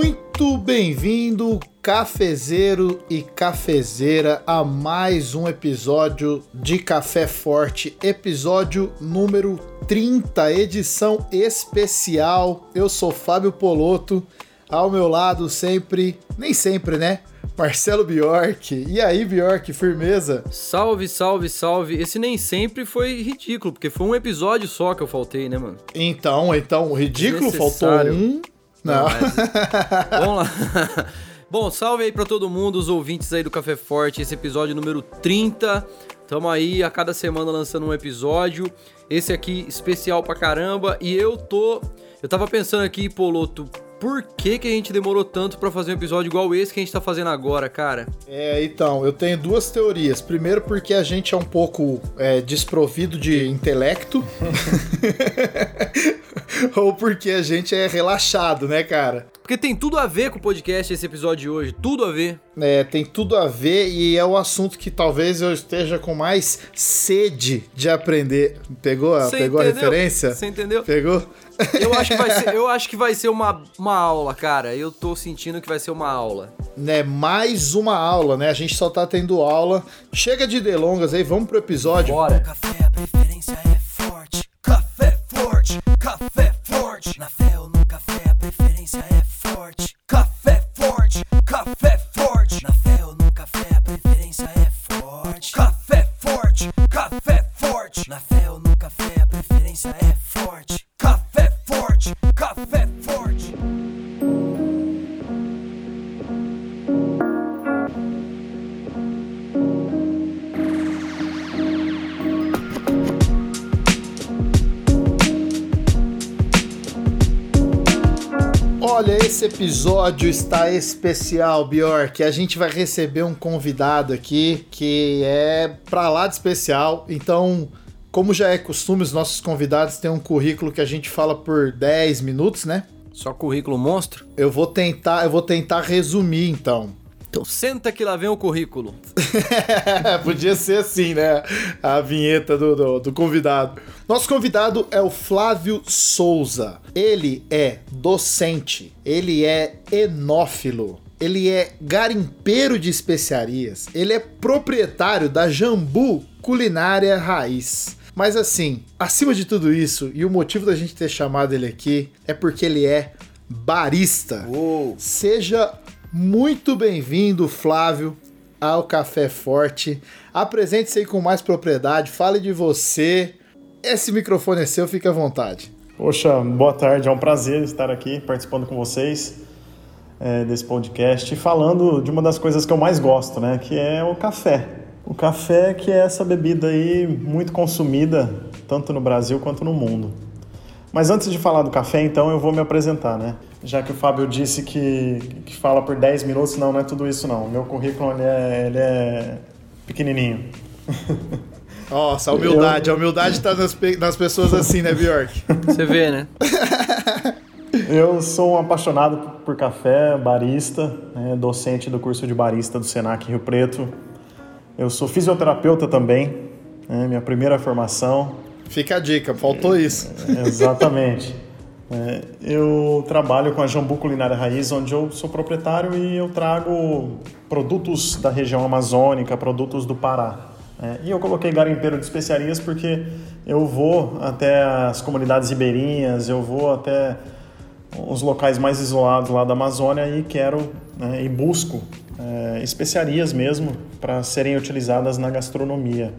Muito bem-vindo, cafezeiro e cafezeira, a mais um episódio de Café Forte, episódio número 30, edição especial. Eu sou Fábio Poloto, ao meu lado sempre, nem sempre, né? Marcelo Bjork. E aí, Bjork, firmeza? Salve, salve, salve. Esse nem sempre foi ridículo, porque foi um episódio só que eu faltei, né, mano? Então, então, ridículo, faltou um. Não. Não mas... Vamos lá. Bom, salve aí pra todo mundo, os ouvintes aí do Café Forte, esse episódio número 30. Tamo aí a cada semana lançando um episódio. Esse aqui especial pra caramba. E eu tô. Eu tava pensando aqui, Poloto, por que, que a gente demorou tanto para fazer um episódio igual esse que a gente tá fazendo agora, cara? É, então, eu tenho duas teorias. Primeiro, porque a gente é um pouco é, desprovido de intelecto. Ou porque a gente é relaxado, né, cara? Porque tem tudo a ver com o podcast esse episódio de hoje, tudo a ver. É, tem tudo a ver e é o assunto que talvez eu esteja com mais sede de aprender. Pegou, pegou a referência? Você entendeu? Pegou? Eu acho que vai ser, eu acho que vai ser uma, uma aula, cara. Eu tô sentindo que vai ser uma aula. Né, mais uma aula, né? A gente só tá tendo aula. Chega de delongas aí, vamos pro episódio. Bora. Café, a preferência é forte, café forte. Na fé ou no café, a preferência é episódio está especial, Bjork. A gente vai receber um convidado aqui que é pra lá de especial. Então, como já é costume, os nossos convidados têm um currículo que a gente fala por 10 minutos, né? Só currículo monstro? Eu vou tentar, eu vou tentar resumir então. Então senta que lá vem o currículo. Podia ser assim, né? A vinheta do, do, do, convidado. Nosso convidado é o Flávio Souza. Ele é docente, ele é enófilo, ele é garimpeiro de especiarias, ele é proprietário da Jambu Culinária Raiz. Mas assim, acima de tudo isso, e o motivo da gente ter chamado ele aqui é porque ele é barista. Uou. Seja muito bem-vindo, Flávio, ao Café Forte. Apresente-se aí com mais propriedade, fale de você. Esse microfone é seu, fique à vontade. Poxa, boa tarde, é um prazer estar aqui participando com vocês é, desse podcast falando de uma das coisas que eu mais gosto, né? Que é o café. O café que é essa bebida aí muito consumida, tanto no Brasil quanto no mundo. Mas antes de falar do café, então, eu vou me apresentar, né? Já que o Fábio disse que, que fala por 10 minutos, não, não é tudo isso não. O meu currículo, ele é, ele é pequenininho. Nossa, a humildade. Eu... A humildade tá nas, nas pessoas assim, né, Bjork? Você vê, né? eu sou um apaixonado por café, barista, né, docente do curso de barista do Senac Rio Preto. Eu sou fisioterapeuta também, né, minha primeira formação. Fica a dica, faltou isso. Exatamente. É, eu trabalho com a Jambu Culinária Raiz, onde eu sou proprietário e eu trago produtos da região amazônica, produtos do Pará. É, e eu coloquei garimpeiro de especiarias porque eu vou até as comunidades ribeirinhas, eu vou até os locais mais isolados lá da Amazônia e quero né, e busco é, especiarias mesmo para serem utilizadas na gastronomia.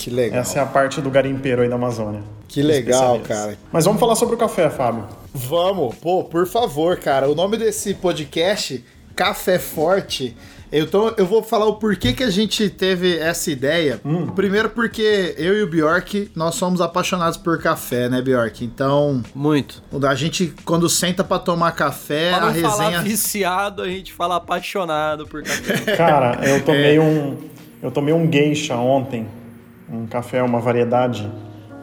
Que legal. Essa é a parte do garimpeiro aí da Amazônia. Que legal, cara. Mas vamos falar sobre o café, Fábio. Vamos. Pô, por favor, cara. O nome desse podcast, Café Forte. Então eu vou falar o porquê que a gente teve essa ideia. Hum. Primeiro porque eu e o Bjork, nós somos apaixonados por café, né, Bjork? Então... Muito. A gente, quando senta para tomar café, pra não a resenha... falar viciado, a gente fala apaixonado por café. Cara, eu tomei é. um... Eu tomei um geisha ontem. Um café, uma variedade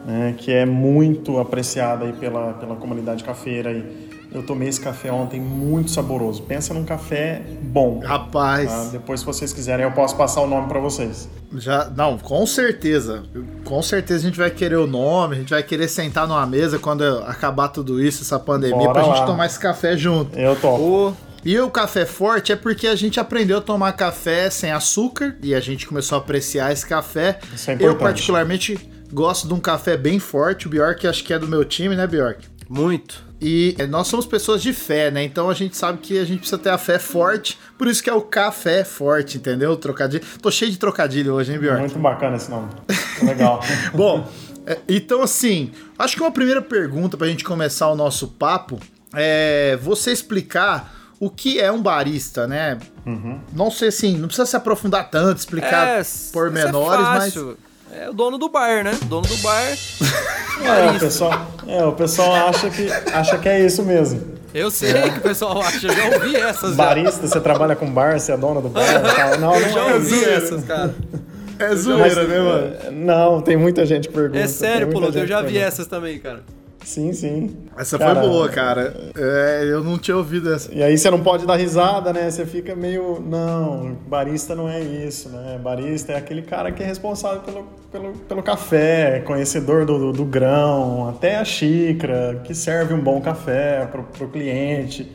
né, que é muito apreciada aí pela, pela comunidade cafeira. Aí. Eu tomei esse café ontem muito saboroso. Pensa num café bom. Rapaz. tá? Depois, se vocês quiserem, eu posso passar o nome para vocês. Já, não, com certeza. Com certeza a gente vai querer o nome, a gente vai querer sentar numa mesa quando acabar tudo isso, essa pandemia, Bora pra gente lá. tomar esse café junto. Eu topo. Ô, E o café forte é porque a gente aprendeu a tomar café sem açúcar e a gente começou a apreciar esse café. Isso é Eu, importante. particularmente, gosto de um café bem forte. O Bjork acho que é do meu time, né, Bjork? muito. E eh, nós somos pessoas de fé, né? Então a gente sabe que a gente precisa ter a fé forte. Por isso que é o café forte, entendeu? Trocadilho. Tô cheio de trocadilho hoje, hein, Bjork? Muito bacana esse nome. Legal. Bom, é, então assim, acho que uma primeira pergunta pra gente começar o nosso papo é você explicar o que é um barista, né? Não sei assim, não precisa se aprofundar tanto, explicar isso pormenores, é mas. É o dono do bar, né? Dono do bar. É, o pessoal, é, o pessoal acha, que, acha que é isso mesmo. Eu sei que o pessoal acha, eu já ouvi essas. já. Barista, você trabalha com bar, você é dono do bar e tal. Não, Eu não já é ouvi isso. essas, cara. É zoeira, né, mano? Não, tem muita gente que pergunta. É sério, Polo, eu já vi pergunta. essas também, cara. Sim, sim. Essa Cara, foi boa, cara. É, eu não tinha ouvido essa. E aí você não pode dar risada, né? Você fica meio. Não, barista não é isso, né? Barista é aquele cara que é responsável pelo, pelo, pelo café, conhecedor do, do, do grão, até a xícara, que serve um bom café pro, pro cliente,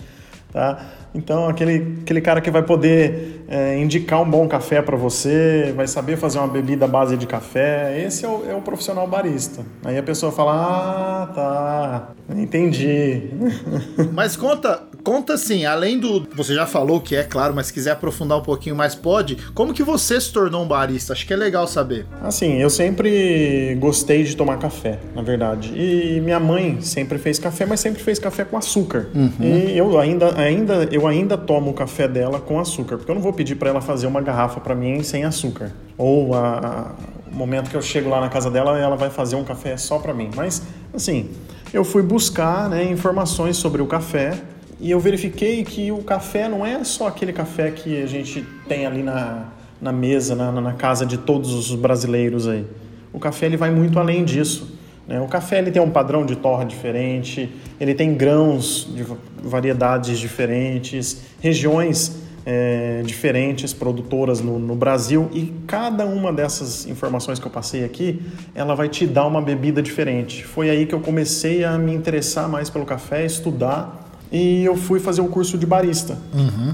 tá? Então, aquele, aquele cara que vai poder é, indicar um bom café para você, vai saber fazer uma bebida à base de café, esse é o, é o profissional barista. Aí a pessoa fala, ah, tá, entendi. Mas conta, conta assim, além do. Você já falou que é, claro, mas se quiser aprofundar um pouquinho mais, pode. Como que você se tornou um barista? Acho que é legal saber. Assim, eu sempre gostei de tomar café, na verdade. E minha mãe sempre fez café, mas sempre fez café com açúcar. E eu ainda, ainda, eu ainda tomo o café dela com açúcar, porque eu não vou pedir para ela fazer uma garrafa para mim sem açúcar. Ou a- o momento que eu chego lá na casa dela, ela vai fazer um café só para mim. Mas, assim, eu fui buscar né, informações sobre o café e eu verifiquei que o café não é só aquele café que a gente tem ali na, na mesa, na, na casa de todos os brasileiros aí. O café ele vai muito além disso. né? O café ele tem um padrão de torra diferente, ele tem grãos de va- variedades diferentes, regiões é, diferentes, produtoras no, no Brasil e cada uma dessas informações que eu passei aqui, ela vai te dar uma bebida diferente. Foi aí que eu comecei a me interessar mais pelo café, estudar e eu fui fazer o curso de barista.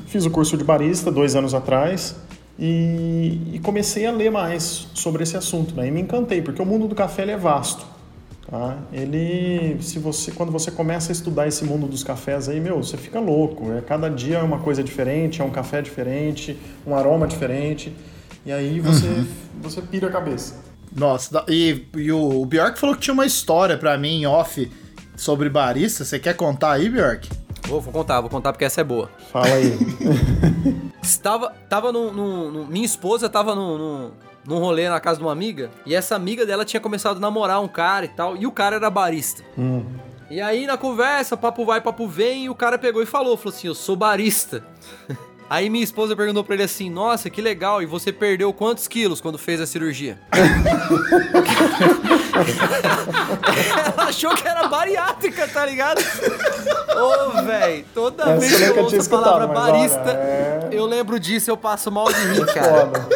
Fiz o curso de barista dois anos atrás e, e comecei a ler mais sobre esse assunto. Né? E me encantei, porque o mundo do café ele é vasto. Tá? Ele, se você, quando você começa a estudar esse mundo dos cafés aí, meu, você fica louco. É, cada dia é uma coisa diferente, é um café diferente, um aroma diferente. E aí você, você pira a cabeça. Nossa, e, e o, o Bjork falou que tinha uma história pra mim em off sobre barista. Você quer contar aí, Bjork? Vou, vou contar, vou contar porque essa é boa. Fala aí. Estava, tava num, num- num- minha esposa tava num, num, num rolê na casa de uma amiga, e essa amiga dela tinha começado a namorar um cara e tal, e o cara era barista. E aí na conversa, papo vai, papo vem, e o cara pegou e falou, falou assim, eu sou barista. Aí minha esposa perguntou pra ele assim, nossa, que legal, e você perdeu quantos quilos quando fez a cirurgia? Ela achou que era bariátrica, tá ligado? Ô, velho, toda Essa vez eu que eu ouço a palavra barista, olha, é- eu lembro disso, eu passo mal de rir, cara. Foda.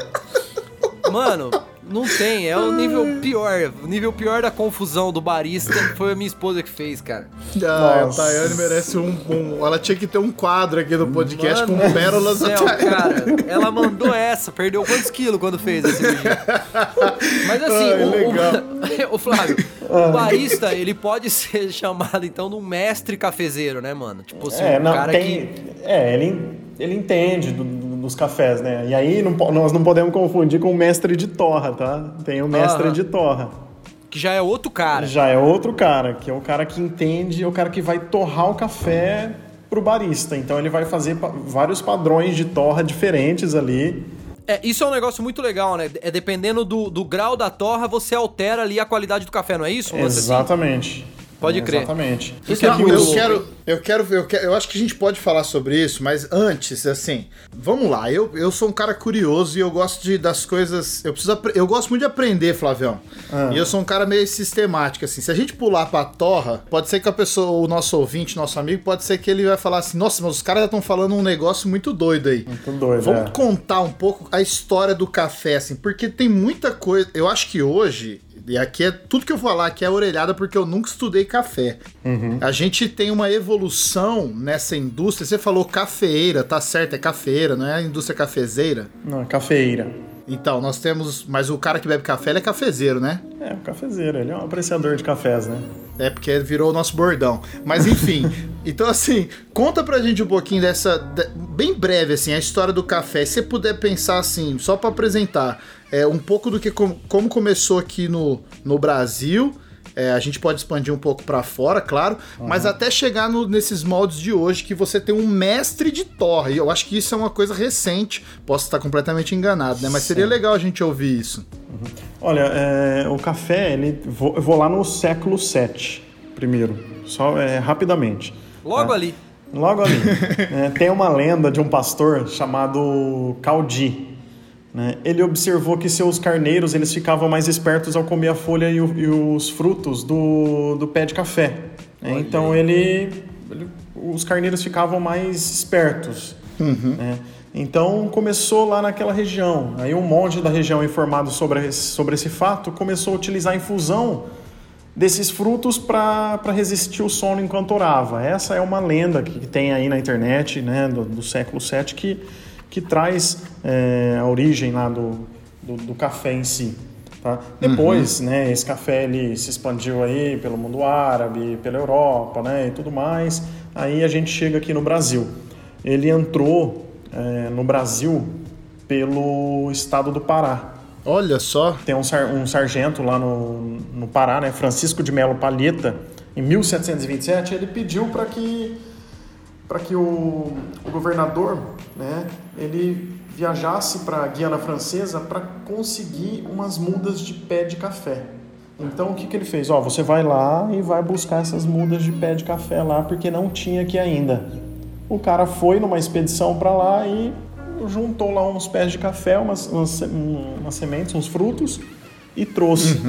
Mano, não tem, é o nível pior. O nível pior da confusão do barista foi a minha esposa que fez, cara. Ah, a. Tayane merece um, um- Ela tinha que ter um quadro aqui no podcast Mano com do pérolas da céu, cara. Ela mandou essa, perdeu quantos quilos quando fez cirurgia? Mas assim, Ai, o, legal. o, o Flávio, o barista, ele pode ser chamado então de um mestre cafezeiro, né, mano? Tipo assim, É, um não, cara tem, que. é ele, ele entende do- do- dos cafés, né? E aí não nós não podemos confundir com o mestre de torra, tá? Tem o mestre Aham. de torra. Que já é outro cara. Já é outro cara, que é o cara que entende, é o cara que vai torrar o café pro barista. Então ele vai fazer pa- vários padrões de torra diferentes ali. É, isso é um negócio muito legal, né? É dependendo do, do grau da torra, você altera ali a qualidade do café, não é isso? Lance assim? Pode crer. Exatamente. Isso Não, é muito eu louco, quero, eu quero ver, eu, quero- eu acho que a gente pode falar sobre isso, mas antes, assim, vamos lá. Eu, eu sou um cara curioso e eu gosto de, das coisas. Eu preciso, eu gosto muito de aprender, Flavião. Ah. E eu sou um cara meio sistemático, assim. Se a gente pular pra torra, pode ser que a pessoa, o nosso ouvinte, nosso amigo, pode ser que ele vai falar assim: Nossa, mas os caras já estão falando um negócio muito doido aí. Muito doido, Vamos é. contar um pouco a história do café, assim, porque tem muita coisa. Eu acho que hoje, e aqui é tudo que eu vou falar aqui é orelhada, porque eu nunca estudei café. Uhum. A gente tem uma evolução nessa indústria. Você falou cafeeira, tá certo, é cafeeira, não é a indústria cafezeira. Não, é cafeíra. Então, nós temos. Mas o cara que bebe café, ele é cafezeiro, né? É, um cafezeiro, ele é um apreciador de cafés, né? É porque virou o nosso bordão. Mas enfim, então assim, conta pra gente um pouquinho dessa. de- bem breve, assim, a história do café. Se você puder pensar assim, só pra apresentar, é, um pouco do que com- como começou aqui no, no Brasil. É, a gente pode expandir um pouco pra fora, claro, mas até chegar no- nesses moldes de hoje que você tem um mestre de torre. E eu acho que isso é uma coisa recente. Posso estar completamente enganado, né? Mas seria legal a gente ouvir isso. Olha, é, o café, ele, vou, eu vou lá no século VII primeiro, só é, rapidamente. Logo tá? ali. Logo ali. É, tem uma lenda de um pastor chamado Caldi. Né? Ele observou que seus carneiros eles ficavam mais espertos ao comer a folha e, o- e os frutos do, do pé de café. né? Então ele, ele- os carneiros ficavam mais espertos. né? Então começou lá naquela região. Aí um monte da região informado sobre, esse- sobre esse fato começou a utilizar a infusão desses frutos para resistir o sono enquanto orava. Essa é uma lenda que que tem aí na internet, né, do, do século VII, que, que traz é, a origem lá do, do, do café em si. Tá? Depois, né, esse café ele se expandiu aí pelo mundo árabe, pela Europa, né, e tudo mais. Aí a gente chega aqui no Brasil. Ele entrou é, no Brasil pelo estado do Pará. Olha só. Tem um, sar- um sargento lá no, no Pará, né, Francisco de Melo Palheta, em 1727, ele pediu para que para que o, o governador, né, ele viajasse para a Guiana Francesa para conseguir umas mudas de pé de café. Então o que, que ele fez? Ó, você vai lá e vai buscar essas mudas de pé de café lá porque não tinha aqui ainda. O cara foi numa expedição para lá e juntou lá uns pés de café, umas, umas, um- umas sementes, uns frutos e trouxe.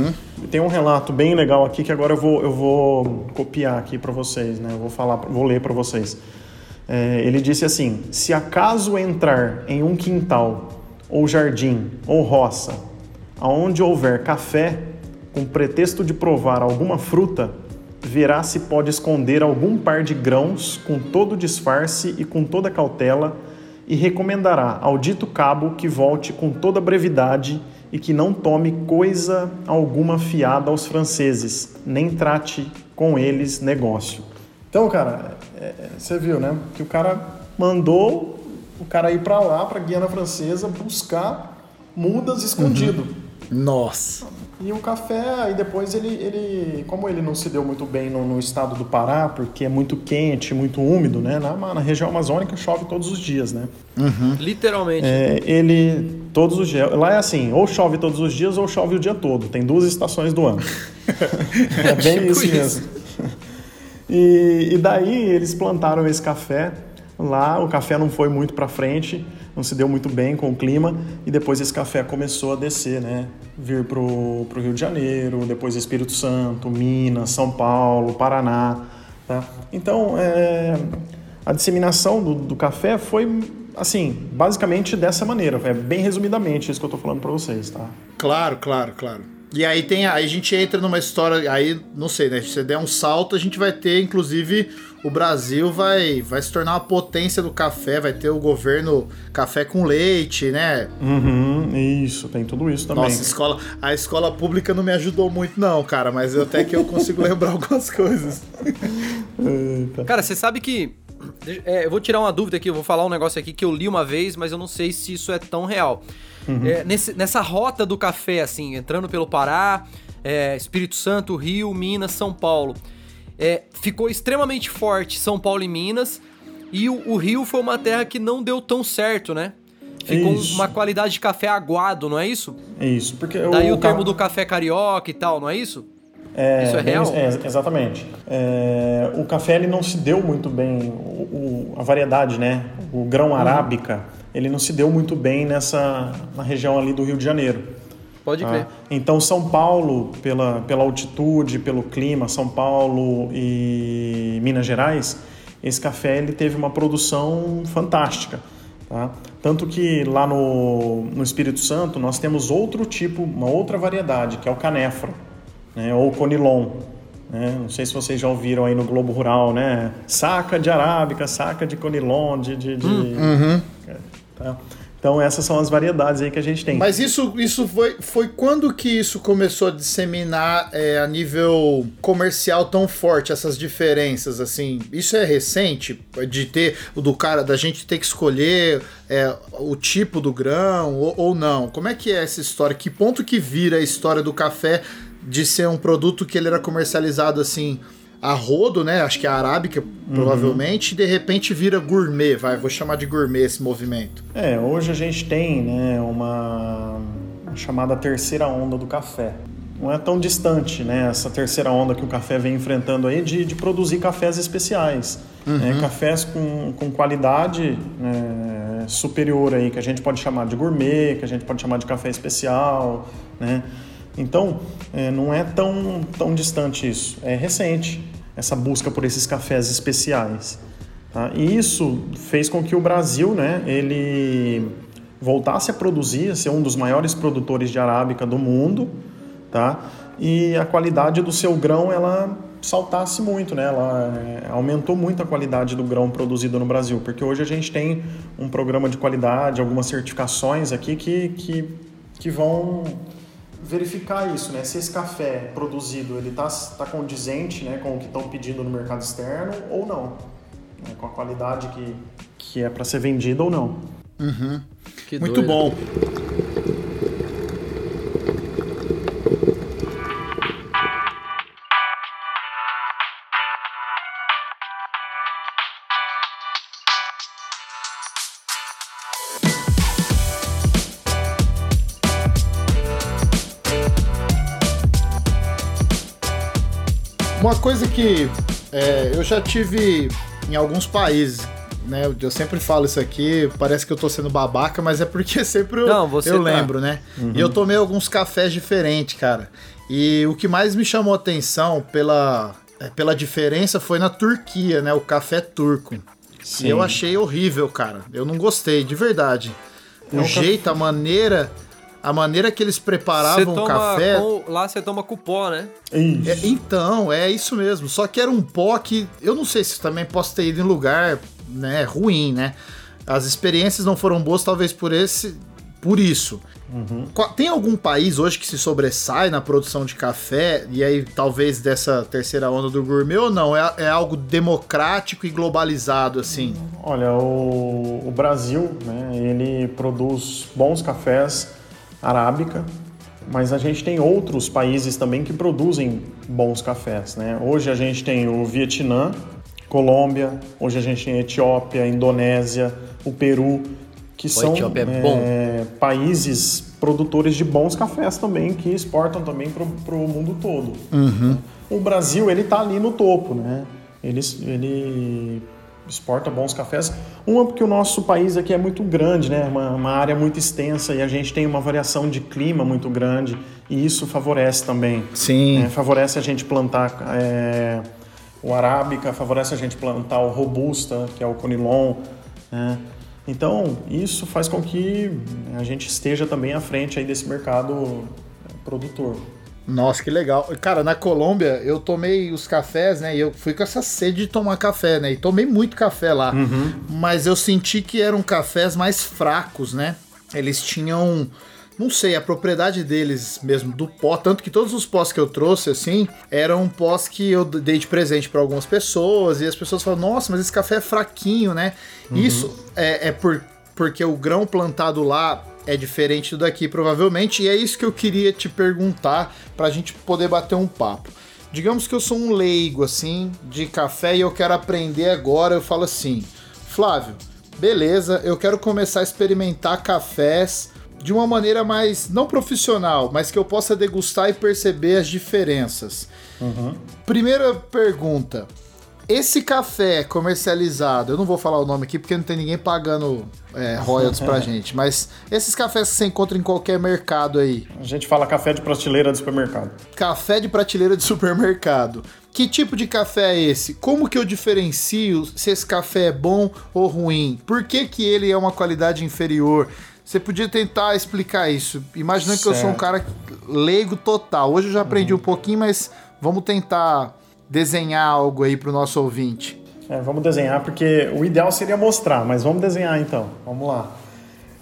Tem um relato bem legal aqui que agora eu vou, eu vou copiar aqui para vocês, né? Eu vou falar, vou ler para vocês. É, ele disse assim: se acaso entrar em um quintal ou jardim ou roça, aonde houver café, com pretexto de provar alguma fruta, verá se pode esconder algum par de grãos com todo disfarce e com toda cautela, e recomendará ao dito cabo que volte com toda brevidade e que não tome coisa alguma fiada aos franceses, nem trate com eles negócio. Então, cara, é, é, você viu, né? Que o cara mandou o cara ir pra lá, pra Guiana Francesa, buscar mudas escondido. Nossa. E o café, aí depois ele, ele como ele não se deu muito bem no, no estado do Pará, porque é muito quente, muito úmido, né? Na, na região amazônica chove todos os dias, né? Literalmente. É, ele todos os dias. Lá é assim, ou chove todos os dias ou chove o dia todo. Tem duas estações do ano. é bem Tipo isso isso. E, e daí eles plantaram esse café lá. O café não foi muito para frente, não se deu muito bem com o clima. E depois esse café começou a descer, né? Vir pro, pro Rio de Janeiro, depois Espírito Santo, Minas, São Paulo, Paraná. Tá? Então, é, a disseminação do, do café foi, assim, basicamente dessa maneira. É bem resumidamente isso que eu tô falando para vocês, tá? Claro, claro, claro. E aí tem, aí a gente entra numa história, aí não sei, né? Se você der um salto, a gente vai ter, inclusive, o Brasil vai, vai se tornar uma potência do café, vai ter o governo café com leite, né? Uhum, isso, tem tudo isso também. Nossa, escola, a escola pública não me ajudou muito, não, cara, mas eu- até que eu consigo lembrar algumas coisas. Eita. Cara, você sabe que. é, eu vou tirar uma dúvida aqui, eu vou falar um negócio aqui que eu li uma vez, mas eu não sei se isso é tão real. É, nesse- nessa rota do café, assim, entrando pelo Pará, é, Espírito Santo, Rio, Minas, São Paulo. é, ficou extremamente forte São Paulo e Minas. E o, o Rio foi uma terra que não deu tão certo, né? Ficou Isso. uma qualidade de café aguado, não é isso? É isso, porque Daí o, ca- termo do café carioca e tal, não é isso? É, Isso é real? é, exatamente. É, o café ele não se deu muito bem, o- o- a variedade, né? O grão Uhum. Ele não se deu muito bem nessa na região ali do Rio de Janeiro. Pode tá? crer. Então São Paulo, pela, pela altitude, pelo clima, São Paulo e Minas Gerais, esse café ele teve uma produção fantástica. Tá? Tanto que lá no, no Espírito Santo nós temos outro tipo, uma outra variedade, que é o canefro, né? ou conilon. né? Não sei se vocês já ouviram aí no Globo Rural, né? Saca de arábica, saca de conilon, de... de, de- tá? Então essas são as variedades aí que a gente tem. Mas isso, isso foi, foi quando que isso começou a disseminar é, a nível comercial tão forte, essas diferenças, assim? Isso é recente? De ter, o do cara, da gente ter que escolher é, o tipo do grão ou, ou não? Como é que é essa história? Que ponto que vira a história do café de ser um produto que ele era comercializado assim... A rodo, né? Acho que é a arábica, provavelmente, e de repente vira gourmet, vai, vou chamar de gourmet esse movimento. É, hoje a gente tem né, uma, chamada terceira onda do café. Não é tão distante né, essa terceira onda que o café vem enfrentando aí de, de produzir cafés especiais. né, cafés com, com qualidade né, superior aí, que a gente pode chamar de gourmet, que a gente pode chamar de café especial. Né? Então, é, não é tão, tão distante isso. É recente essa busca por esses cafés especiais. Tá? E isso fez com que o Brasil, né, ele voltasse a produzir, a ser um dos maiores produtores de arábica do mundo, tá? E a qualidade do seu grão ela saltasse muito, né? Ela é, aumentou muito a qualidade do grão produzido no Brasil, porque hoje a gente tem um programa de qualidade, algumas certificações aqui que, que, que vão verificar isso, né? Se esse café produzido ele tá, tá condizente, né, com o que estão pedindo no mercado externo ou não, né? com a qualidade que, que é para ser vendida ou não. Que Muito doido. bom. Uma coisa que é, eu já tive em alguns países, né? Eu sempre falo isso aqui, parece que eu tô sendo babaca, mas é porque sempre eu, Não, você eu tá. lembro, né? E eu tomei alguns cafés diferentes, cara. E o que mais me chamou a atenção pela, é, pela diferença foi na Turquia, né? O café turco. Sim. E eu achei horrível, cara. Eu não gostei, de verdade. O É um jeito, a maneira, a maneira que eles preparavam o café. com- lá você toma com pó, né? Isso. É, então, é isso mesmo. Só que era um pó que eu não sei se também posso ter ido em lugar, né, ruim, né? As experiências não foram boas, talvez por esse, por isso. Qual- Tem algum país hoje que se sobressai na produção de café e aí talvez dessa terceira onda do gourmet ou não? É, é algo democrático e globalizado assim? Olha, o, o Brasil, né, ele produz bons cafés arábica, mas a gente tem outros países também que produzem bons cafés, né? Hoje a gente tem o Vietnã, Colômbia, hoje a gente tem a Etiópia, Indonésia, o Peru, que são Etiópia é é, países produtores de bons cafés também, que exportam também para o mundo todo. O Brasil, ele tá ali no topo, né? Ele, ele exporta bons cafés. Uma porque o nosso país aqui é muito grande, né? Uma, uma área muito extensa e a gente tem uma variação de clima muito grande e isso favorece também. Sim. né? Favorece a gente plantar é, o arábica, favorece a gente plantar o robusta, que é o conilon, né? Então, isso faz com que a gente esteja também à frente aí desse mercado produtor. Nossa, que legal. Cara, na Colômbia eu tomei os cafés, né? E eu fui com essa sede de tomar café, né? E tomei muito café lá. Mas eu senti que eram cafés mais fracos, né? Eles tinham. Não sei, a propriedade deles mesmo, do pó. Tanto que todos os pós que eu trouxe, assim, eram pós que eu dei de presente para algumas pessoas. E as pessoas falam, nossa, mas esse café é fraquinho, né? Isso é, é por, porque o grão plantado lá é diferente do daqui, provavelmente, e é isso que eu queria te perguntar pra gente poder bater um papo. Digamos que eu sou um leigo, assim, de café e eu quero aprender agora. Eu falo assim, Flávio, beleza, eu quero começar a experimentar cafés de uma maneira mais não profissional, mas que eu possa degustar e perceber as diferenças. Primeira pergunta. Esse café comercializado, eu não vou falar o nome aqui porque não tem ninguém pagando é, royalties pra gente, mas esses cafés que você encontra em qualquer mercado aí, A gente fala café de prateleira do supermercado. café de prateleira de supermercado. Que tipo de café é esse? Como que eu diferencio se esse café é bom ou ruim? Por que, que ele é uma qualidade inferior? Você podia tentar explicar isso. Imaginando que eu sou um Certo. cara leigo total. Hoje eu já aprendi um pouquinho, mas vamos tentar desenhar algo aí pro nosso ouvinte. É, vamos desenhar, porque o ideal seria mostrar, mas vamos desenhar então. Vamos lá.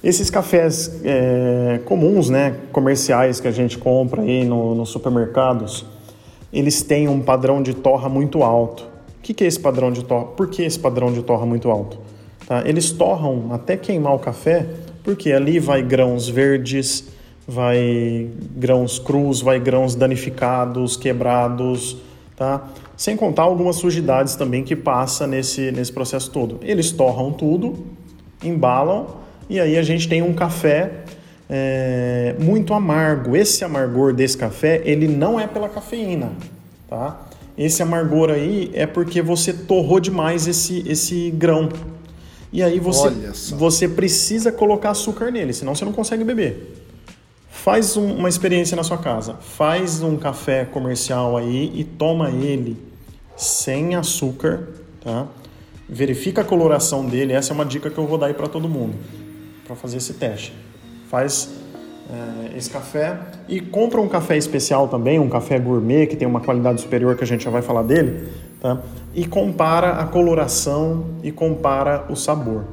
Esses cafés é, comuns, né, comerciais que a gente compra aí no- nos supermercados, eles têm um padrão de torra muito alto. O que, que é esse padrão de torra? Por que esse padrão de torra muito alto? Tá? Eles torram até queimar o café, porque ali vai grãos verdes, vai grãos crus, vai grãos danificados, quebrados, tá? Sem contar algumas sujidades também que passa nesse, nesse processo todo. Eles torram tudo, embalam e aí a gente tem um café é, muito amargo. Esse amargor desse café, ele não é pela cafeína, tá? Esse amargor aí é porque você torrou demais esse, esse grão. E aí você, você precisa colocar açúcar nele, senão você não consegue beber. Faz um- uma experiência na sua casa. Faz um café comercial aí e toma ele sem açúcar, tá? Verifica a coloração dele. Essa é uma dica que eu vou dar aí para todo mundo, para fazer esse teste. Faz é, esse café e compra um café especial também, um café gourmet que tem uma qualidade superior que a gente já vai falar dele, tá? E compara a coloração e compara o sabor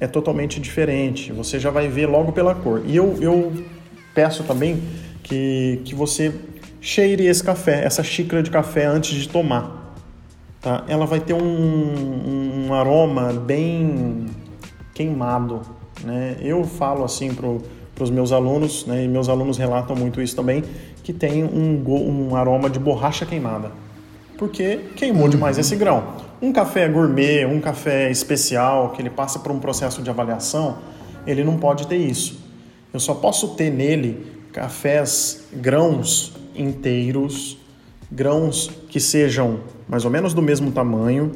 é totalmente diferente. Você já vai ver logo pela cor. E eu, eu peço também que, que você cheire esse café, essa xícara de café antes de tomar. Tá? Ela vai ter um, um aroma bem queimado. Né? Eu falo assim para os meus alunos, né? e meus alunos relatam muito isso também, que tem um, um aroma de borracha queimada porque queimou demais esse grão. Um café gourmet, um café especial, que ele passa por um processo de avaliação, ele não pode ter isso. Eu só posso ter nele cafés, grãos inteiros, grãos que sejam mais ou menos do mesmo tamanho,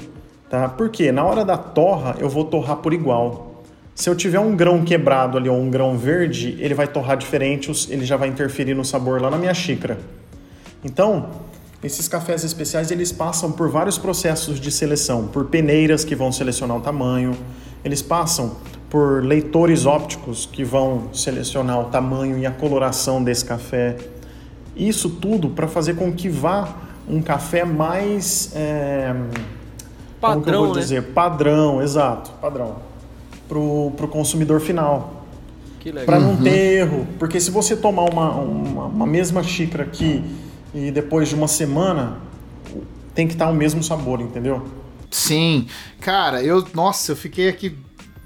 tá? Porque na hora da torra eu vou torrar por igual. Se eu tiver um grão quebrado ali ou um grão verde, ele vai torrar diferente, ele já vai interferir no sabor lá na minha xícara. Então, esses cafés especiais eles passam por vários processos de seleção, por peneiras que vão selecionar o tamanho, eles passam por leitores ópticos que vão selecionar o tamanho e a coloração desse café. Isso tudo para fazer com que vá um café mais é, como que eu Padrão, vou né? dizer padrão, exato, padrão pro, pro consumidor final. Que legal. Para não ter erro. Porque se você tomar uma, uma, uma mesma xícara aqui e depois de uma semana, tem que estar o mesmo sabor, entendeu? Sim, cara, eu, nossa, eu fiquei aqui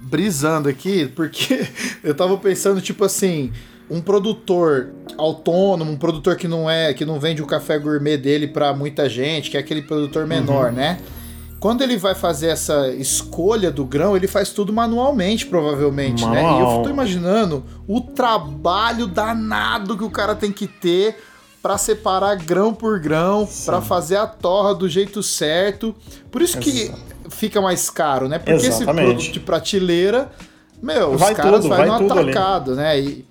brisando aqui, porque eu tava pensando, tipo assim, um produtor autônomo, um produtor que não é, que não vende o café gourmet dele pra muita gente, que é aquele produtor menor, né? Quando ele vai fazer essa escolha do grão, ele faz tudo manualmente, provavelmente, né? E eu tô imaginando o trabalho danado que o cara tem que ter pra separar grão por grão, pra fazer a torra do jeito certo. Por isso que Exato. Fica mais caro, né? Porque esse Exatamente. produto de prateleira, meu, Vai os caras tudo, vai vai no tudo ali. atacado, né? E,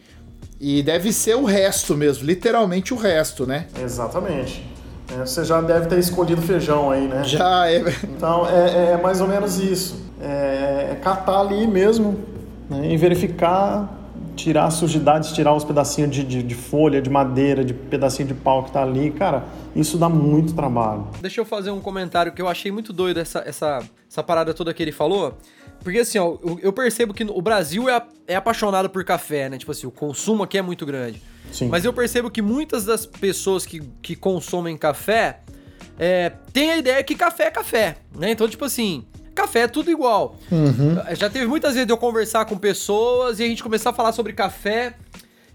e deve ser o resto mesmo, literalmente o resto, né? Exatamente. É, você já deve ter escolhido feijão aí, né? Já é. Então é, é mais ou menos isso. É, é catar ali mesmo né, e verificar, tirar as sujidades, tirar os pedacinhos de, de, de folha, de madeira, de pedacinho de pau que tá ali. Cara, isso dá muito trabalho. Deixa eu fazer um comentário que eu achei muito doido essa, essa, essa parada toda que ele falou. Porque assim, ó, eu, percebo que o Brasil é, a- é apaixonado por café, né? Tipo assim, o consumo aqui é muito grande. Sim. Mas eu percebo que muitas das pessoas que, que consomem café é, têm a ideia que café é café, né? Então, tipo assim, café é tudo igual. Já teve muitas vezes de eu conversar com pessoas e a gente começar a falar sobre café.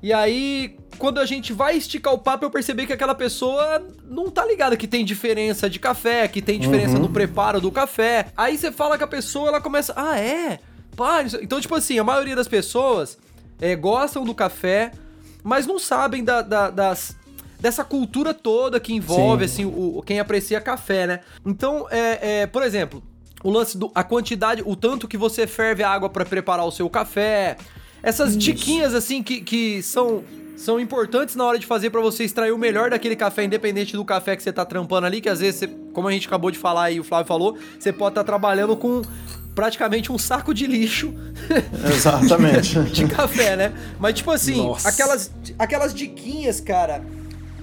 E aí, quando a gente vai esticar o papo, eu percebi que aquela pessoa não tá ligada que tem diferença de café, que tem diferença no preparo do café. Aí você fala com a pessoa, ela começa, ah, é? Pá, então, tipo assim, a maioria das pessoas é, gostam do café, mas não sabem da, da- das, dessa cultura toda que envolve, assim, o, o- quem aprecia café, né? Então, é, é, por exemplo, o lance do a quantidade, o tanto que você ferve a água pra preparar o seu café, essas diquinhas assim que, que são são importantes na hora de fazer pra você extrair o melhor daquele café, independente do café que você tá trampando ali, que às vezes, você, como a gente acabou de falar e o Flávio falou, você pode estar trabalhando com praticamente um saco de lixo Exatamente. de café, né? Mas tipo assim, Nossa. aquelas aquelas diquinhas, cara,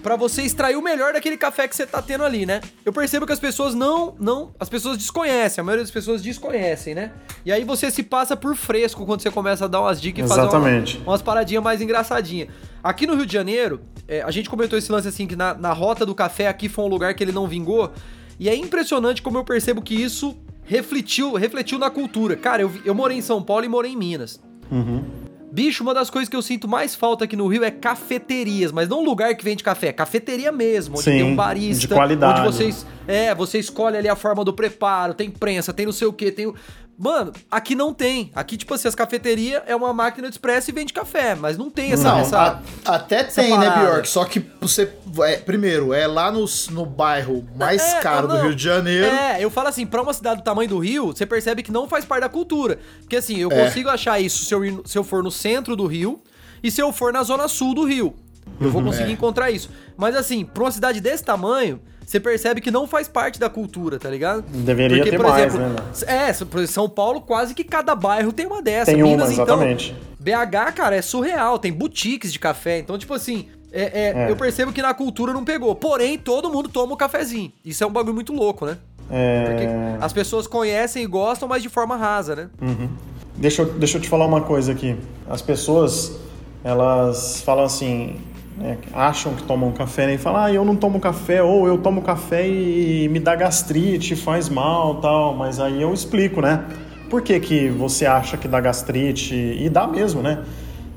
Pra você extrair o melhor daquele café que você tá tendo ali, né? Eu percebo que as pessoas não, não, as pessoas desconhecem, a maioria das pessoas desconhecem, né? E aí você se passa por fresco quando você começa a dar umas dicas e fazer Exatamente. uma- umas paradinhas mais engraçadinhas. Aqui no Rio de Janeiro, é, a gente comentou esse lance assim, que na, na rota do café aqui foi um lugar que ele não vingou. E é impressionante como eu percebo que isso refletiu, refletiu na cultura. Cara, eu, eu morei em São Paulo e morei em Minas. Bicho, uma das coisas que eu sinto mais falta aqui no Rio é cafeterias, mas não lugar que vende café, cafeteria mesmo, onde Sim, tem um barista, de qualidade. onde vocês, é, você escolhe ali a forma do preparo, tem prensa, tem não sei o que, tem o... Mano, aqui não tem. Aqui, tipo assim, as cafeterias é uma máquina de expresso e vende café, mas não tem essa... Não, essa... a- até essa tem, né, parada. Bjork? Só que você. é, primeiro, é lá no, no bairro mais É, caro do não, Rio de Janeiro. É, eu falo assim, pra uma cidade do tamanho do Rio, você percebe que não faz parte da cultura. Porque assim, eu É. consigo achar isso se eu, se eu for no centro do Rio e se eu for na zona sul do Rio. Eu vou conseguir É. encontrar isso. Mas assim, pra uma cidade desse tamanho, você percebe que não faz parte da cultura, tá ligado? Deveria ter mais, né, É, por exemplo, São Paulo, quase que cada bairro tem uma dessa. Tem uma, Minas, exatamente. Então, BH, cara, é surreal. Tem boutiques de café. Então, tipo assim, é- é, É. eu percebo que na cultura não pegou. Porém, todo mundo toma o cafezinho. Isso é um bagulho muito louco, né? Porque É... as pessoas conhecem e gostam, mas de forma rasa, né? Deixa, eu, deixa eu te falar uma coisa aqui. As pessoas, elas falam assim, né, acham que tomam café né, e falam, ah, eu não tomo café, ou eu tomo café e me dá gastrite, faz mal tal. Mas aí eu explico, né? Por que, que você acha que dá gastrite? E dá mesmo, né?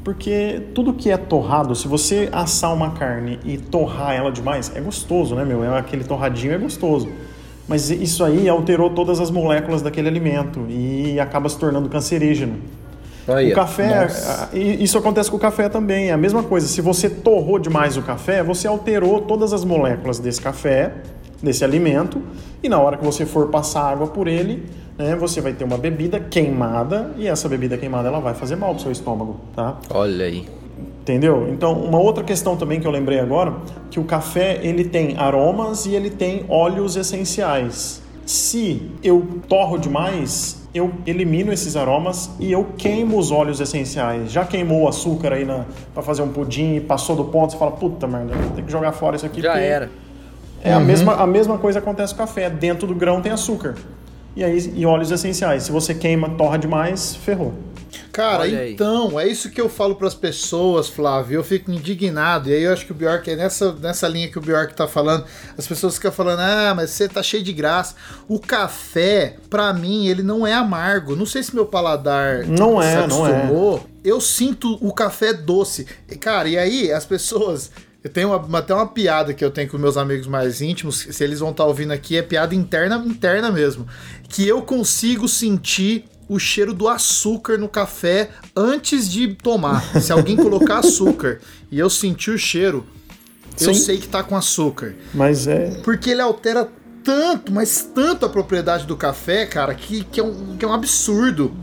Porque tudo que é torrado, se você assar uma carne e torrar ela demais, é gostoso, né, meu? É aquele torradinho é gostoso. Mas isso aí alterou todas as moléculas daquele alimento e acaba se tornando cancerígeno. Aí, o café, Nossa. ah, isso acontece com o café também. É a mesma coisa. Se você torrou demais o café, você alterou todas as moléculas desse café, desse alimento, e na hora que você for passar água por ele, né, você vai ter uma bebida queimada e essa bebida queimada ela vai fazer mal pro seu estômago, tá? Olha aí. Entendeu? Então, uma outra questão também que eu lembrei agora, que o café ele tem aromas e ele tem óleos essenciais. Se eu torro demais, eu elimino esses aromas e eu queimo os óleos essenciais. Já queimou o açúcar aí na para fazer um pudim e passou do ponto, você fala, puta merda, tem que jogar fora isso aqui. Já era. É a, mesma, a mesma coisa acontece com o café. Dentro do grão tem açúcar. E aí e óleos essenciais. Se você queima, torra demais, ferrou. Cara, então, é isso que eu falo pras pessoas, Flávio. Eu fico indignado. E aí eu acho que o Bjork é nessa, nessa linha que o Bjork tá falando. As pessoas ficam falando, ah, mas você tá cheio de graça. O café, pra mim, ele não é amargo. Não sei se meu paladar Não é, se não é. acostumou. Eu sinto o café doce. E, Cara, e aí as pessoas. Eu tenho uma- até uma piada que eu tenho com meus amigos mais íntimos, se eles vão estar ouvindo aqui, é piada interna, interna mesmo. Que eu consigo sentir o cheiro do açúcar no café antes de tomar. Se alguém colocar açúcar e eu sentir o cheiro, eu Sim. sei que tá com açúcar. Mas é. Porque ele altera tanto, mas tanto a propriedade do café, cara, que, que, é, um, que é um absurdo.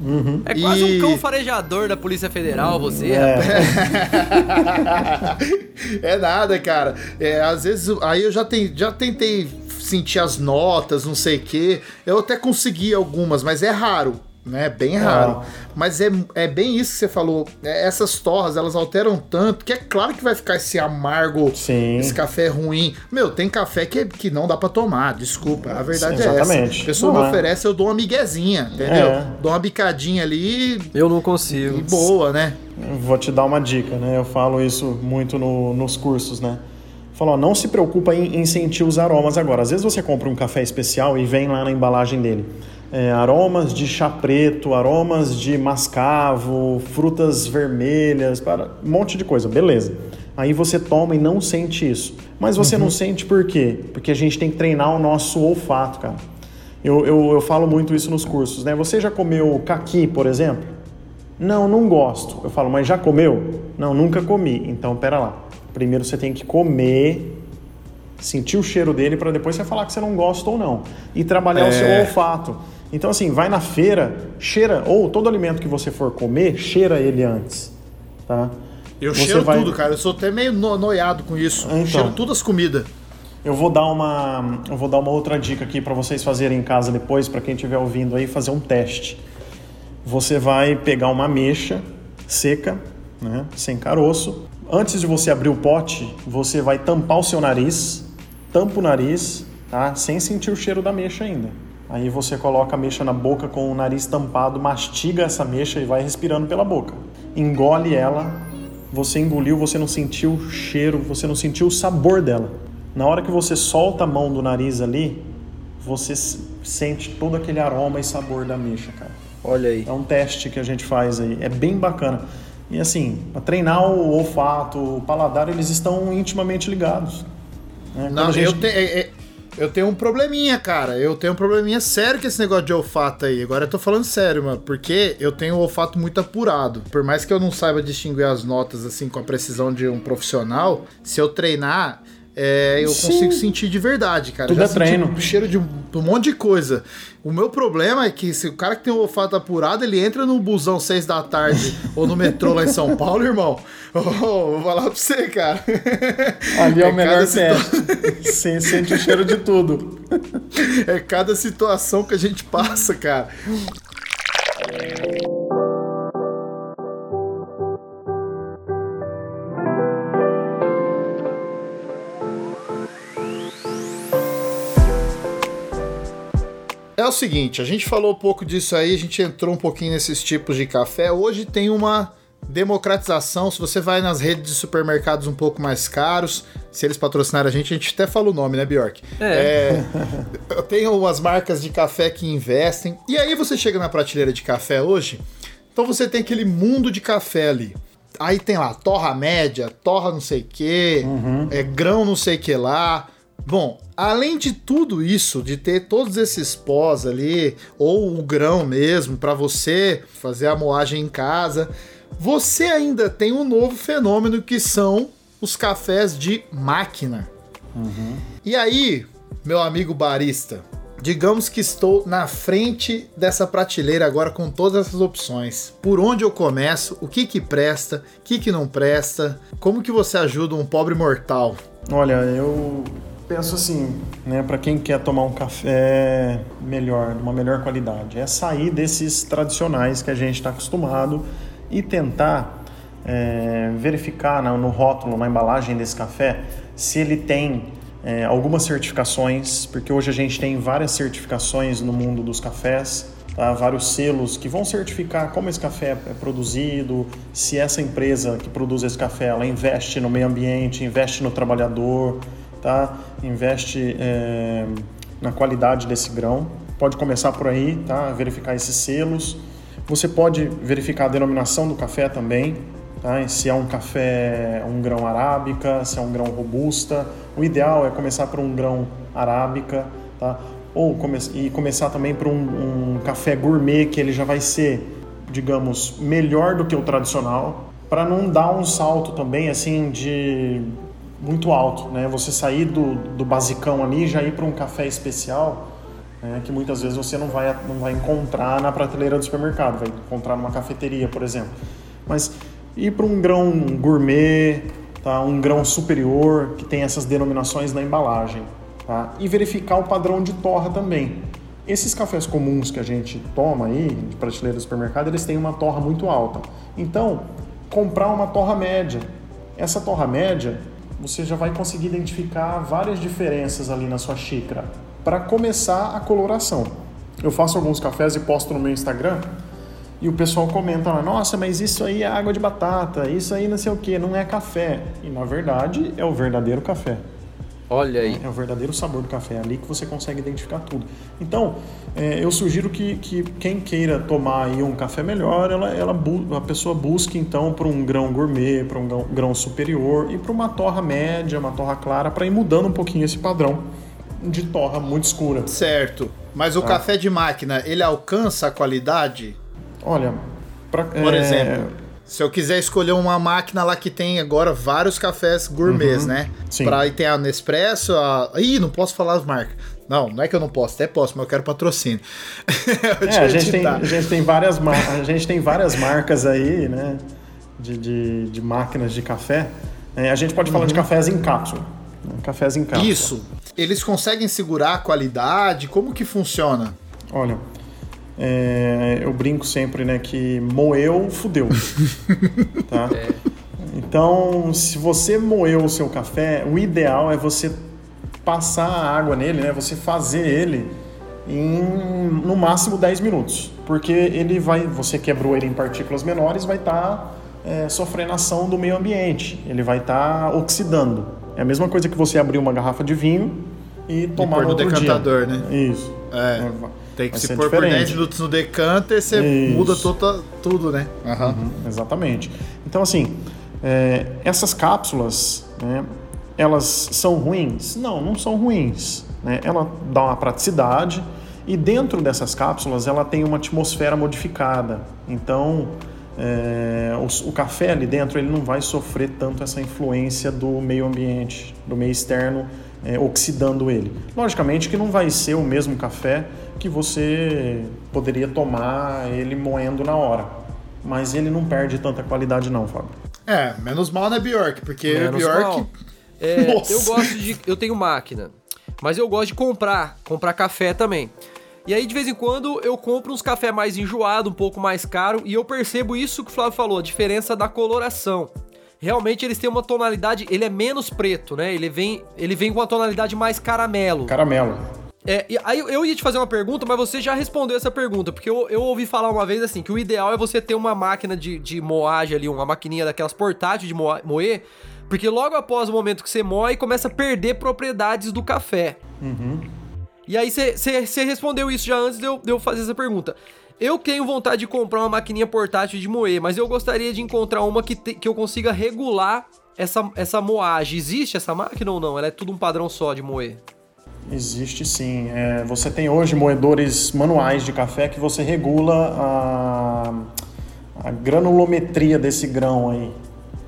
É quase E- um cão farejador da Polícia Federal, você. É. é nada, cara. É, às vezes, aí eu já, tem, já tentei sentir as notas, não sei o quê. Eu até consegui algumas, mas é raro. Né, bem raro. Mas é, é bem isso que você falou. É, essas torras, elas alteram tanto que é claro que vai ficar esse amargo, Sim. esse café ruim. Meu, tem café que, que não dá pra tomar, desculpa. A verdade Sim, é essa. exatamente. A pessoa Não me é. oferece, eu dou uma miguezinha, entendeu? É. Dou uma bicadinha ali Eu não consigo. e boa, né? Vou te dar uma dica, né? Eu falo isso muito no- nos cursos, né? Falo, ó, não se preocupa em, em sentir os aromas agora. Às vezes você compra um café especial e vem lá na embalagem dele. É, aromas de chá preto, aromas de mascavo, frutas vermelhas, para um monte de coisa, beleza. Aí você toma e não sente isso. Mas você não sente por quê? Porque a gente tem que treinar o nosso olfato, cara. Eu, eu, eu falo muito isso nos cursos, né? Você já comeu caqui, por exemplo? Não, não gosto. Eu falo, mas já comeu? Não, nunca comi. Então, pera lá. Primeiro você tem que comer, sentir o cheiro dele para depois você falar que você não gosta ou não. E trabalhar É. o seu olfato. Então, assim, vai na feira, cheira, ou todo alimento que você for comer, cheira ele antes. Tá? Eu Você cheiro vai- tudo, cara. Eu sou até meio no- noiado com isso. Então. Eu cheiro todas as comidas. Eu vou dar uma, eu vou dar uma outra dica aqui para vocês fazerem em casa depois, para quem estiver ouvindo aí, fazer um teste. Você vai pegar uma ameixa seca, né, sem caroço. Antes de você abrir o pote, você vai tampar o seu nariz, tampa o nariz, tá? Sem sentir o cheiro da ameixa ainda. Aí você coloca a ameixa na boca com o nariz tampado, mastiga essa ameixa e vai respirando pela boca. Engole ela. Você engoliu, você não sentiu o cheiro, você não sentiu o sabor dela. Na hora que você solta a mão do nariz ali, você sente todo aquele aroma e sabor da ameixa, cara. Olha aí. É um teste que a gente faz aí, é bem bacana. E assim, para treinar o olfato, o paladar, eles estão intimamente ligados. né? Não, gente- eu, te- é- é- eu tenho um probleminha, cara. Eu tenho um probleminha sério com esse negócio de olfato aí. Agora eu tô falando sério, mano. Porque eu tenho o olfato muito apurado. Por mais que eu não saiba distinguir as notas, assim, com a precisão de um profissional, se eu treinar. É, eu Sim. consigo sentir de verdade, cara. Tudo Já é treino. o cheiro de um, um monte de coisa. O meu problema é que se o cara que tem o olfato apurado, ele entra no busão 6 da tarde ou no metrô lá em São Paulo, irmão. Oh, vou falar pra você, cara. Ali é, É o melhor teste. Você sente o cheiro de tudo. É cada situação que a gente passa, cara. É o seguinte, a gente falou um pouco disso aí, a gente entrou um pouquinho nesses tipos de café. Hoje tem uma democratização. Se você vai nas redes de supermercados um pouco mais caros, se eles patrocinarem a gente, a gente até fala o nome, né, Bjork? É. Eu tenho umas marcas de café que investem. E aí você chega na prateleira de café hoje, então você tem aquele mundo de café ali. Aí tem lá, torra média, torra não sei o que, é grão não sei o que lá. Bom, além de tudo isso, de ter todos esses pós ali, ou o grão mesmo, para você fazer a moagem em casa, você ainda tem um novo fenômeno que são os cafés de máquina. E aí, meu amigo barista, digamos que estou na frente dessa prateleira agora com todas essas opções. Por onde eu começo? O que que presta? O que que não presta? Como que você ajuda um pobre mortal? Olha, eu penso assim, né, para quem quer tomar um café melhor, de uma melhor qualidade, é sair desses tradicionais que a gente está acostumado e tentar é, verificar na- no rótulo, na embalagem desse café, se ele tem é, algumas certificações, porque hoje a gente tem várias certificações no mundo dos cafés, tá? vários selos que vão certificar como esse café é produzido, se essa empresa que produz esse café ela investe no meio ambiente, investe no trabalhador, tá? investe é, na qualidade desse grão. Pode começar por aí, tá? verificar esses selos. Você pode verificar a denominação do café também, tá? Se é um café, um grão arábica, se é um grão robusta. O ideal é começar por um grão arábica, tá? Ou come e começar também por um, um café gourmet que ele já vai ser, digamos, melhor do que o tradicional, para não dar um salto também assim de muito alto, né? Você sair do, do basicão ali e já ir para um café especial, né? que muitas vezes você não vai, não vai encontrar na prateleira do supermercado, vai encontrar numa cafeteria, por exemplo. Mas ir para um grão gourmet, tá? um grão superior, que tem essas denominações na embalagem. Tá? E verificar o padrão de torra também. Esses cafés comuns que a gente toma aí, de prateleira do supermercado, eles têm uma torra muito alta. Então, comprar uma torra média. Essa torra média, você já vai conseguir identificar várias diferenças ali na sua xícara para começar a coloração. Eu faço alguns cafés e posto no meu Instagram e o pessoal comenta lá: "Nossa, mas isso aí é água de batata, isso aí não sei o que, não é café". E na verdade é o verdadeiro café. Olha aí. É o verdadeiro sabor do café, é ali que você consegue identificar tudo. Então, é, eu sugiro que, que quem queira tomar aí um café melhor, ela, ela a pessoa busque então para um grão gourmet, para um grão, grão superior e para uma torra média, uma torra clara, para ir mudando um pouquinho esse padrão de torra muito escura. Certo. Mas o Tá. café de máquina, ele alcança a qualidade? Olha, Pra- Por é, exemplo, se eu quiser escolher uma máquina lá que tem agora vários cafés gourmets, né? Uhum. sim. Pra tem a Nespresso, a... Ih, não posso falar as marcas. Não, não é que eu não posso, até posso, mas eu quero patrocínio. Eu É, a gente, tem, a, gente tem várias a gente tem várias marcas aí, né? De, de, de máquinas de café. É, a gente pode falar de cafés em cápsula. né, Cafés em cápsula. Uhum. Isso. Eles conseguem segurar a qualidade? Como que funciona? Olha, é, eu brinco sempre, né, que moeu, fudeu. tá? Então, se você moeu o seu café, o ideal é você passar a água nele, né? Você fazer ele em no máximo 10 minutos, porque ele vai, você quebrou ele em partículas menores, vai estar sofrendo ação do meio ambiente, ele vai estar oxidando. É a mesma coisa que você abrir uma garrafa de vinho e tomar pôr no outro decantador, dia. né? Isso. É. vai- Tem que vai se pôr por diferente. 10 minutos no decanter, você Isso. muda tota- tudo, né? Aham. Uhum, exatamente. Então, assim, é, essas cápsulas, né, elas são ruins? Não, não são ruins. Né? Ela dá uma praticidade e dentro dessas cápsulas ela tem uma atmosfera modificada. Então, é, o, o café ali dentro ele não vai sofrer tanto essa influência do meio ambiente, do meio externo, é, oxidando ele. Logicamente que não vai ser o mesmo café que você poderia tomar ele moendo na hora. Mas ele não perde tanta qualidade não, Fábio. É, menos mal na Bjork, porque Menos Bjork. mal. É, eu gosto de. Eu tenho máquina. Mas eu gosto de comprar. Comprar café também. E aí, de vez em quando, eu compro uns café mais enjoado, um pouco mais caro. E eu percebo isso que o Flávio falou, a diferença da coloração. Realmente eles têm uma tonalidade. Ele é menos preto, né? Ele vem, ele vem com uma tonalidade mais caramelo. Caramelo. É, aí eu ia te fazer uma pergunta, mas você já respondeu essa pergunta, porque eu, eu ouvi falar uma vez assim, que o ideal é você ter uma máquina de, de moagem ali, uma maquininha daquelas portáteis de moa- moer, porque logo após o momento que você moe, começa a perder propriedades do café. E aí você respondeu isso já antes de eu, de eu fazer essa pergunta. Eu tenho vontade de comprar uma maquininha portátil de moer, mas eu gostaria de encontrar uma que, te- que eu consiga regular essa, essa moagem. Existe essa máquina ou não? Ela é tudo um padrão só de moer? Existe sim. É, você tem hoje moedores manuais de café que você regula a, a granulometria desse grão aí.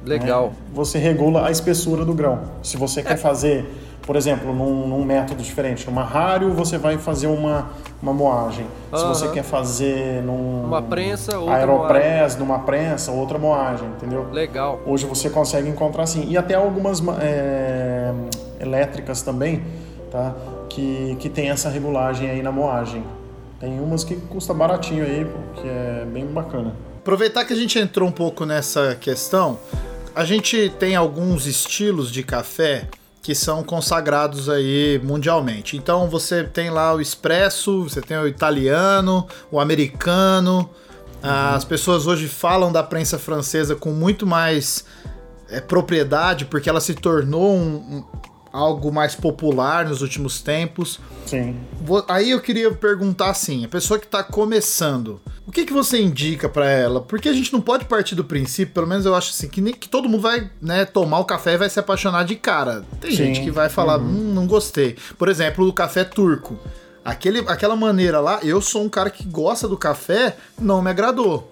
Legal. né? Você regula a espessura do grão. Se você quer fazer, por exemplo, num, num método diferente, numa rário, você vai fazer uma, uma moagem. Se Aham. você quer fazer num Uma prensa, outra aeropress, numa prensa, outra moagem, entendeu? Legal. Hoje você consegue encontrar assim. E até algumas ma- é, elétricas também, tá? Que, que tem essa regulagem aí na moagem. Tem umas que custa baratinho aí, que é bem bacana. Aproveitar que a gente entrou um pouco nessa questão, a gente tem alguns estilos de café que são consagrados aí mundialmente. Então você tem lá o espresso, você tem o italiano, o americano. As pessoas hoje falam da prensa francesa com muito mais é, propriedade, porque ela se tornou um- algo mais popular nos últimos tempos. Sim. Aí eu queria perguntar assim, a pessoa que tá começando, o que que você indica pra ela? Porque a gente não pode partir do princípio, pelo menos eu acho assim, que, nem, que todo mundo vai, né, tomar o café e vai se apaixonar de cara. Tem Sim. gente que vai falar, hum, não gostei. Por exemplo, o café turco. Aquele, aquela maneira lá, eu sou um cara que gosta do café, não me agradou.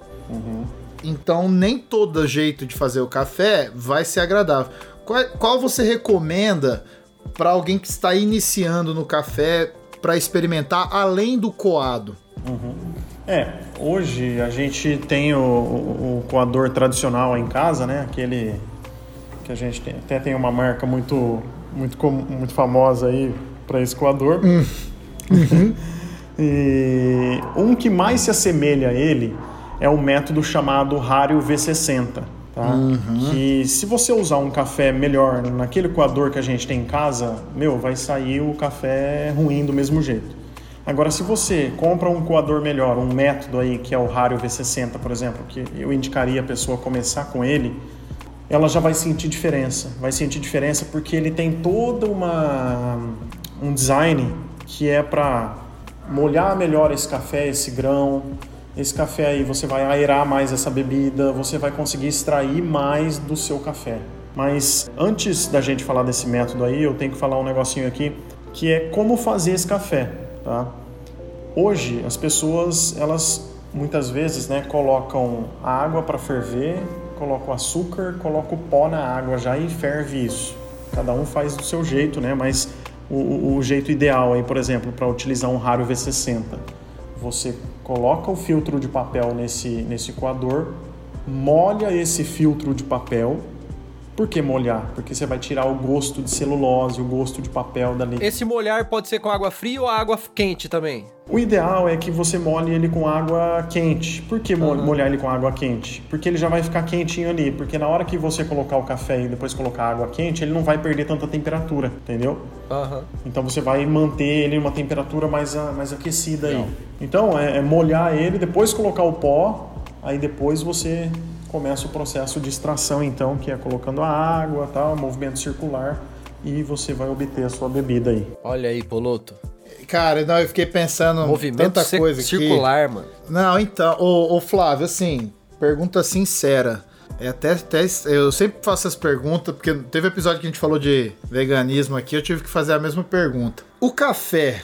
Então, nem todo jeito de fazer o café vai ser agradável. Qual, qual você recomenda para alguém que está iniciando no café para experimentar além do coado? É, hoje a gente tem o, o- o coador tradicional em casa, né? Aquele que a gente tem, até tem uma marca muito, muito, muito famosa aí para esse coador. e um que mais se assemelha a ele é o método chamado Rario V60. Tá? Que se você usar um café melhor naquele coador que a gente tem em casa, meu, vai sair o café ruim do mesmo jeito. Agora, se você compra um coador melhor, um método aí que é o Rario V60, por exemplo, que eu indicaria a pessoa começar com ele, ela já vai sentir diferença. Vai sentir diferença porque ele tem toda uma um design que é para molhar melhor esse café, esse grão. Esse café aí você vai aerar mais essa bebida, você vai conseguir extrair mais do seu café. Mas antes da gente falar desse método aí, eu tenho que falar um negocinho aqui que é como fazer esse café, tá? Hoje as pessoas elas muitas vezes, né, colocam água para ferver, colocam açúcar, colocam pó na água já e ferve isso. Cada um faz do seu jeito, né? Mas o- o jeito ideal aí, por exemplo, para utilizar um raro V60, você coloca o filtro de papel nesse, nesse coador, molha esse filtro de papel. Por que molhar? Porque você vai tirar o gosto de celulose, o gosto de papel dali. Esse molhar pode ser com água fria ou água quente também? O ideal é que você molhe ele com água quente. Por que mo- molhar ele com água quente? Porque ele já vai ficar quentinho ali. Porque na hora que você colocar o café e depois colocar água quente, ele não vai perder tanta temperatura, entendeu? Aham. Então você vai manter ele em uma temperatura mais, mais aquecida aí. Então é, é molhar ele, depois colocar o pó, aí depois você começa o processo de extração, então, que é colocando a água, tal, movimento circular, e você vai obter a sua bebida aí. Olha aí, Poloto. Cara, não, eu fiquei pensando Movimento tanta coisa aqui. circular, mano. Não, então, ô, ô Flávio, assim, pergunta sincera. É até, até eu sempre faço essa pergunta, porque teve episódio que a gente falou de veganismo aqui, eu tive que fazer a mesma pergunta. O café,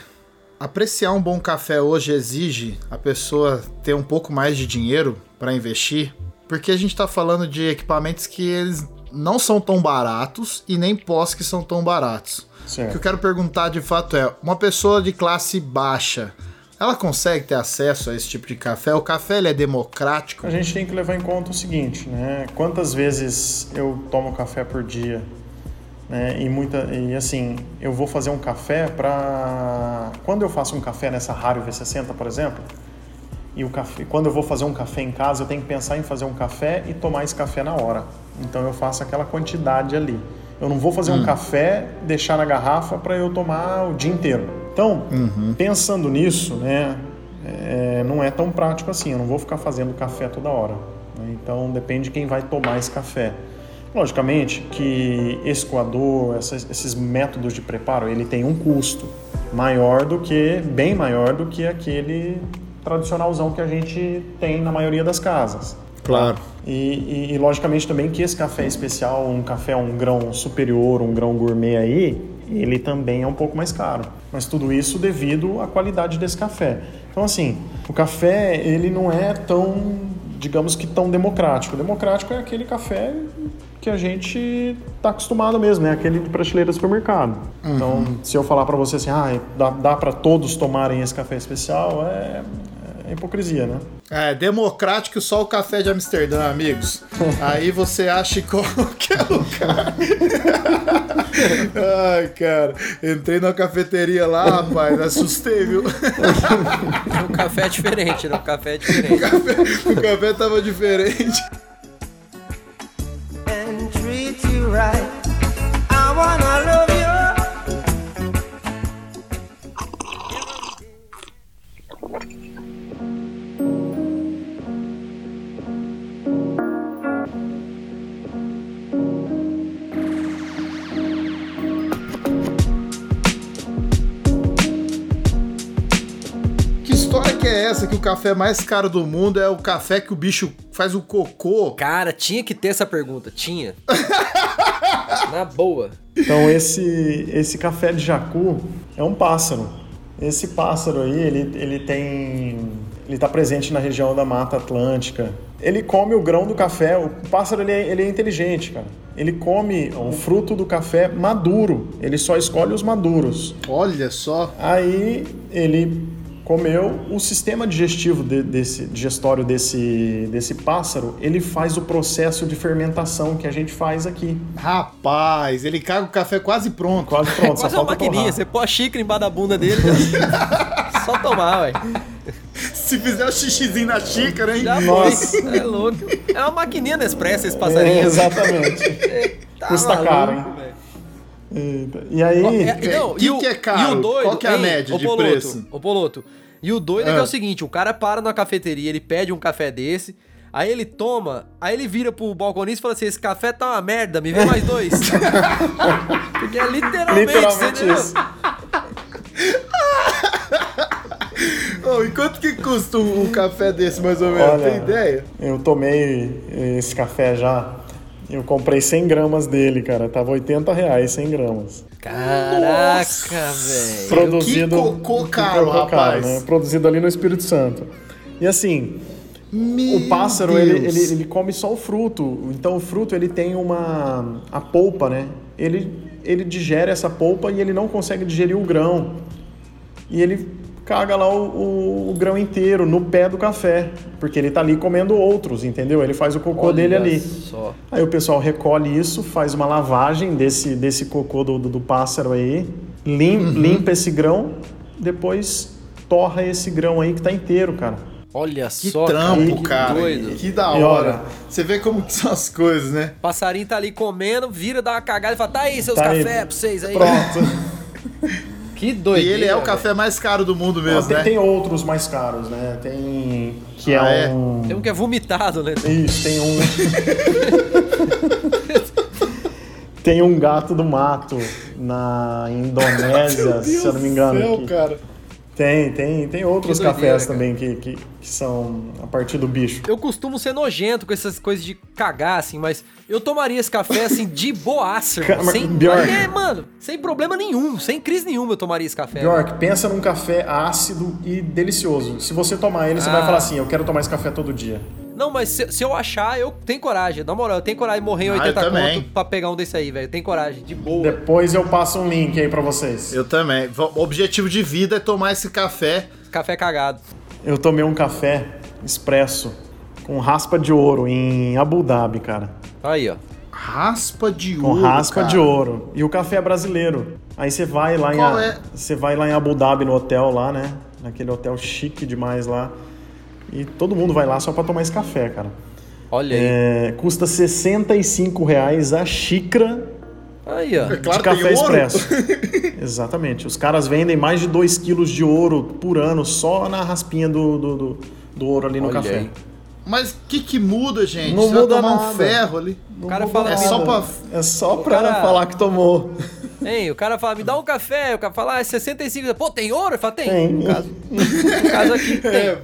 apreciar um bom café hoje exige a pessoa ter um pouco mais de dinheiro para investir? Porque a gente tá falando de equipamentos que eles não são tão baratos e nem pós que são tão baratos. O que eu Certo. quero perguntar de fato é: uma pessoa de classe baixa, ela consegue ter acesso a esse tipo de café? O café ele é democrático? A gente tem que levar em conta o seguinte, né? Quantas vezes eu tomo café por dia? Né? E muita e assim, eu vou fazer um café para quando eu faço um café nessa Rario V60, por exemplo, e o café, quando eu vou fazer um café em casa, eu tenho que pensar em fazer um café e tomar esse café na hora. Então eu faço aquela quantidade ali. Eu não vou fazer um café, deixar na garrafa para eu tomar o dia inteiro. Então, pensando nisso, né, é, não é tão prático assim. Eu não vou ficar fazendo café toda hora. né? Então depende de quem vai tomar esse café. Logicamente que esse coador, esses métodos de preparo, ele tem um custo maior do que, bem maior do que aquele tradicionalzão que a gente tem na maioria das casas. Claro. E, e- e, logicamente também que esse café especial, um café um grão superior, um grão gourmet aí, ele também é um pouco mais caro. Mas tudo isso devido à qualidade desse café. Então assim, o café ele não é tão, digamos que tão democrático. Democrático é aquele café que a gente está acostumado mesmo, né? Aquele de prateleira do supermercado. Então, se eu falar para você assim, ah, dá, dá para todos tomarem esse café especial, é, é hipocrisia, né? É, democrático só o café de Amsterdã, amigos. Aí você acha em qualquer lugar. Ai, cara. Entrei na cafeteria lá, rapaz, assustei, viu? O café é diferente, né? O café é diferente. O café tava diferente. and treat you right. I wanna love Que é essa que o café mais caro do mundo é o café que o bicho faz o cocô? Cara, tinha que ter essa pergunta. Tinha. Na boa. Então esse esse café de jacu é um pássaro. Esse pássaro aí, ele, ele tem ele está presente na região da Mata Atlântica. Ele come o grão do café. O pássaro ele é, ele é inteligente, cara. Ele come o fruto do café maduro. Ele só escolhe os maduros. Olha só. Aí ele comeu o sistema digestivo de- desse digestório desse desse pássaro. Ele faz o processo de fermentação que a gente faz aqui. Rapaz, ele caga o café quase pronto. Quase pronto. só Quase uma falta maquininha. torrar. Você põe a xícara embaixo da bunda dele. Só tomar, ué. Se fizer o xixizinho na xícara, hein? Já Nossa. É louco. É uma maquininha Nespresso esse É, passarinho. exatamente. Tá Custa maluco, caro, hein? E aí, É, não, que e o- que é caro? E o doido, Qual que é a hein, média de Poloto, preço? Ô Poloto. E o doido é que é Ah. o seguinte, o cara para na cafeteria, ele pede um café desse, aí ele toma, aí ele vira pro balconista e fala assim, esse café tá uma merda, me vê mais dois. Porque é literalmente, literalmente isso. Ô, e quanto que custa um, um café desse, mais ou menos? Olha, Tem ideia? Eu tomei esse café já. Eu comprei 100 gramas dele, cara. Tava 80 reais 100 gramas. Caraca, velho. Produzido. cocô que caro, cocô rapaz. Produzido ali no Espírito Santo. E assim, Meu o pássaro, ele, ele, ele come só o fruto. Então o fruto, ele tem uma... a polpa, né? Ele, ele digere essa polpa e ele não consegue digerir o grão. E ele caga lá o, o- o grão inteiro no pé do café. Porque ele tá ali comendo outros, entendeu? Ele faz o cocô Olha dele ali. Só. Aí o pessoal recolhe isso, faz uma lavagem desse, desse cocô do, do, do pássaro aí, lim- Uhum. limpa esse grão, depois torra esse grão aí que tá inteiro, cara. Olha Que só, trampo, que cara. doido. Que da hora. Você vê como que são as coisas, né? O passarinho tá ali comendo, vira, dá uma cagada e fala: tá aí seus Tá cafés pra vocês aí. Pronto. Que E doideira. ele é o café mais caro do mundo mesmo, tem, né? tem outros mais caros, né? Tem. Que Ah, é é? um. Tem um que é vomitado, né? Isso, tem um. tem um gato do mato na Indonésia, se eu não me engano. Meu Deus do que- céu, cara. Tem, tem, tem outros doideira, cafés cara. também que, que, que são a partir do bicho. Eu costumo ser nojento com essas coisas de cagar, assim, mas eu tomaria esse café, assim, de boaça. Cara, Sem, Bjork. é, mano, sem problema nenhum, sem crise nenhuma eu tomaria esse café. Bjork, pensa num café ácido e delicioso. Se você tomar ele, você vai Ah. falar assim: eu quero tomar esse café todo dia. Não, mas se, se eu achar, eu tenho coragem. Na moral, eu tenho coragem de morrer em Ah, eu 80 também. conto pra pegar um desse aí, velho. Tem coragem, de boa. Depois eu passo um link aí pra vocês. Eu também. O objetivo de vida é tomar esse café. Café cagado. Eu tomei um café expresso com raspa de ouro em Abu Dhabi, cara. Aí, ó. Raspa de Com ouro. raspa cara. de ouro. E o café é brasileiro. Aí você vai lá em Qual A- é? você vai lá em Abu Dhabi no hotel lá, né? Naquele hotel chique demais lá. E todo mundo vai lá só pra tomar esse café, cara. Olha aí. É, custa 65 reais a xícara Aí, ó. É claro, de café tem ouro. expresso. Exatamente. Os caras vendem mais de 2 quilos de ouro por ano só na raspinha do, do, do, do ouro ali no Olha café. aí. Mas o que que muda, gente? Não Você vai muda tomar um nada. ferro ali. Não O cara fala É nada. só pra... É só pra cara- falar que tomou. Hein, o cara fala, me dá um café. O cara fala, ah, é 65. Pô, tem ouro? Eu falo, tem. Tem. No caso, no caso aqui, tem. É,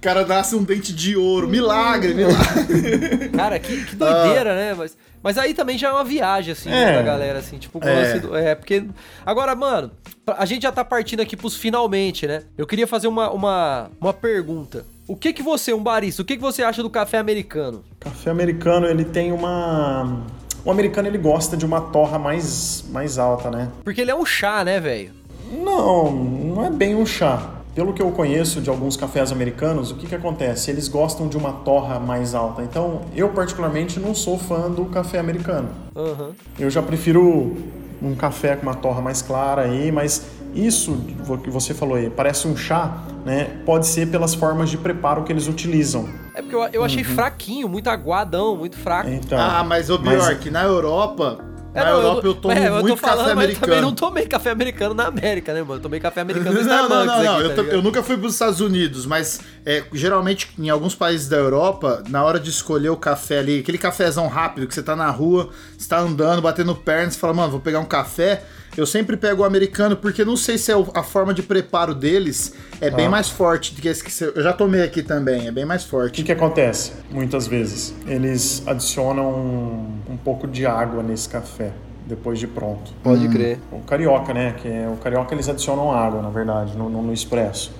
cara nasce um dente de ouro. Milagre, milagre. Cara, que, que doideira, né? Mas, mas aí também já é uma viagem, assim, É. da galera, assim, tipo, o É. lance do- é, porque. Agora, mano, a gente já tá partindo aqui pros finalmente, né? Eu queria fazer uma, uma, uma pergunta. O que que você, um barista, o que que você acha do café americano? Café americano, ele tem uma... O americano, ele gosta de uma torra mais, mais alta, né? Porque ele é um chá, né, velho? Não, não é bem um chá. Pelo que eu conheço de alguns cafés americanos, o que, que acontece? Eles gostam de uma torra mais alta. Então, eu particularmente não sou fã do café americano. Aham. Eu já prefiro um café com uma torra mais clara aí, mas isso que você falou aí, parece um chá, né? Pode ser pelas formas de preparo que eles utilizam. É porque eu, eu achei fraquinho, muito aguadão, muito fraco. Então, ah, mas, mas- Bjork, na Europa... Na Europa eu, tô- tomo é, eu muito falando, café mas eu também não americano. tomei café americano na América, né, mano? Eu tomei café americano no Não, Starbucks não, não, não. aqui, Eu, tá eu nunca fui para os Estados Unidos, mas é, geralmente em alguns países da Europa, na hora de escolher o café ali, aquele cafezão rápido que você tá na rua, você tá andando, batendo perna, você fala, mano, vou pegar um café. Eu sempre pego o americano porque não sei se é o- a forma de preparo deles é bem Ah. mais forte do que esse que você, eu já tomei aqui também, é bem mais O que, forte. que acontece? Muitas vezes eles adicionam um, um pouco de água nesse café depois de pronto. Pode crer. O carioca, né? Que é, o carioca eles adicionam água, na verdade, no, no, no expresso.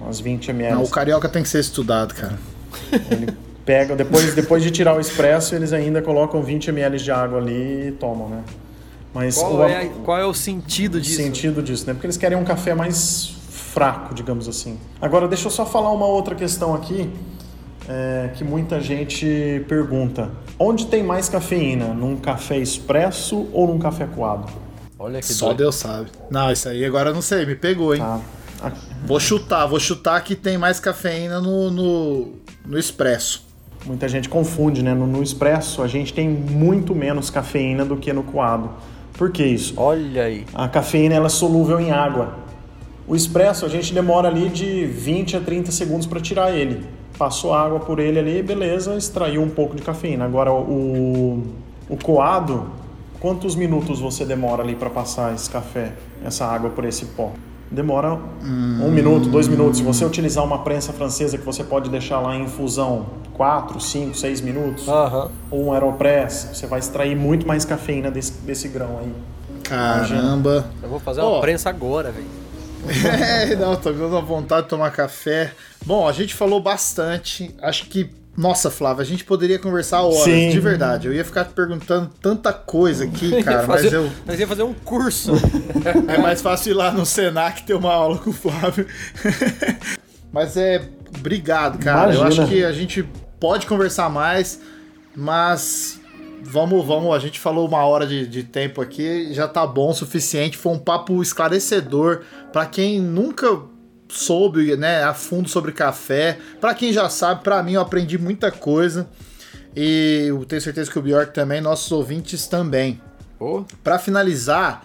Umas 20 ml. Não, o carioca tem que ser estudado, cara. Ele pega, depois, depois de tirar o expresso, eles ainda colocam 20 ml de água ali e tomam, né? Mas Qual, o, é, qual é o sentido o disso? sentido disso, né? Porque eles querem um café mais fraco, digamos assim. Agora, deixa eu só falar uma outra questão aqui, é, que muita gente pergunta. Onde tem mais cafeína? Num café expresso ou num café coado? Olha que Só doido. Deus sabe. Não, isso aí agora eu não sei, me pegou, hein? Tá? Vou chutar, vou chutar que tem mais cafeína no, no, no expresso. Muita gente confunde, né? No, no expresso a gente tem muito menos cafeína do que no coado. Por que isso? Olha aí. A cafeína ela é solúvel em água. O expresso a gente demora ali de 20 a 30 segundos para tirar ele. Passou água por ele ali, beleza, extraiu um pouco de cafeína. Agora o, o coado, quantos minutos você demora ali para passar esse café, essa água por esse pó? Demora um minuto, dois minutos. Se você utilizar uma prensa francesa que você pode deixar lá em infusão 4, 5, 6 minutos, ou um aeropress, você vai extrair muito mais cafeína desse, desse grão aí. Caramba. Eu vou fazer uma prensa agora, velho. É, não, tô a vontade de tomar café. Bom, a gente falou bastante. Acho que, nossa, Flávio, a gente poderia conversar horas, Sim. de verdade. Eu ia ficar te perguntando tanta coisa aqui, cara, mas fazer, eu. Nós ia fazer um curso. É mais fácil ir lá no Senac ter uma aula com o Flávio. mas é. Obrigado, cara. Eu Imagina. acho que a gente pode conversar mais, mas. Vamos, vamos, a gente falou uma hora de, de tempo aqui, já tá bom o suficiente. Foi um papo esclarecedor para quem nunca soube, né, a fundo sobre café. Para quem já sabe, para mim eu aprendi muita coisa. E eu tenho certeza que o Bjork também, nossos ouvintes também. Ô, Para finalizar,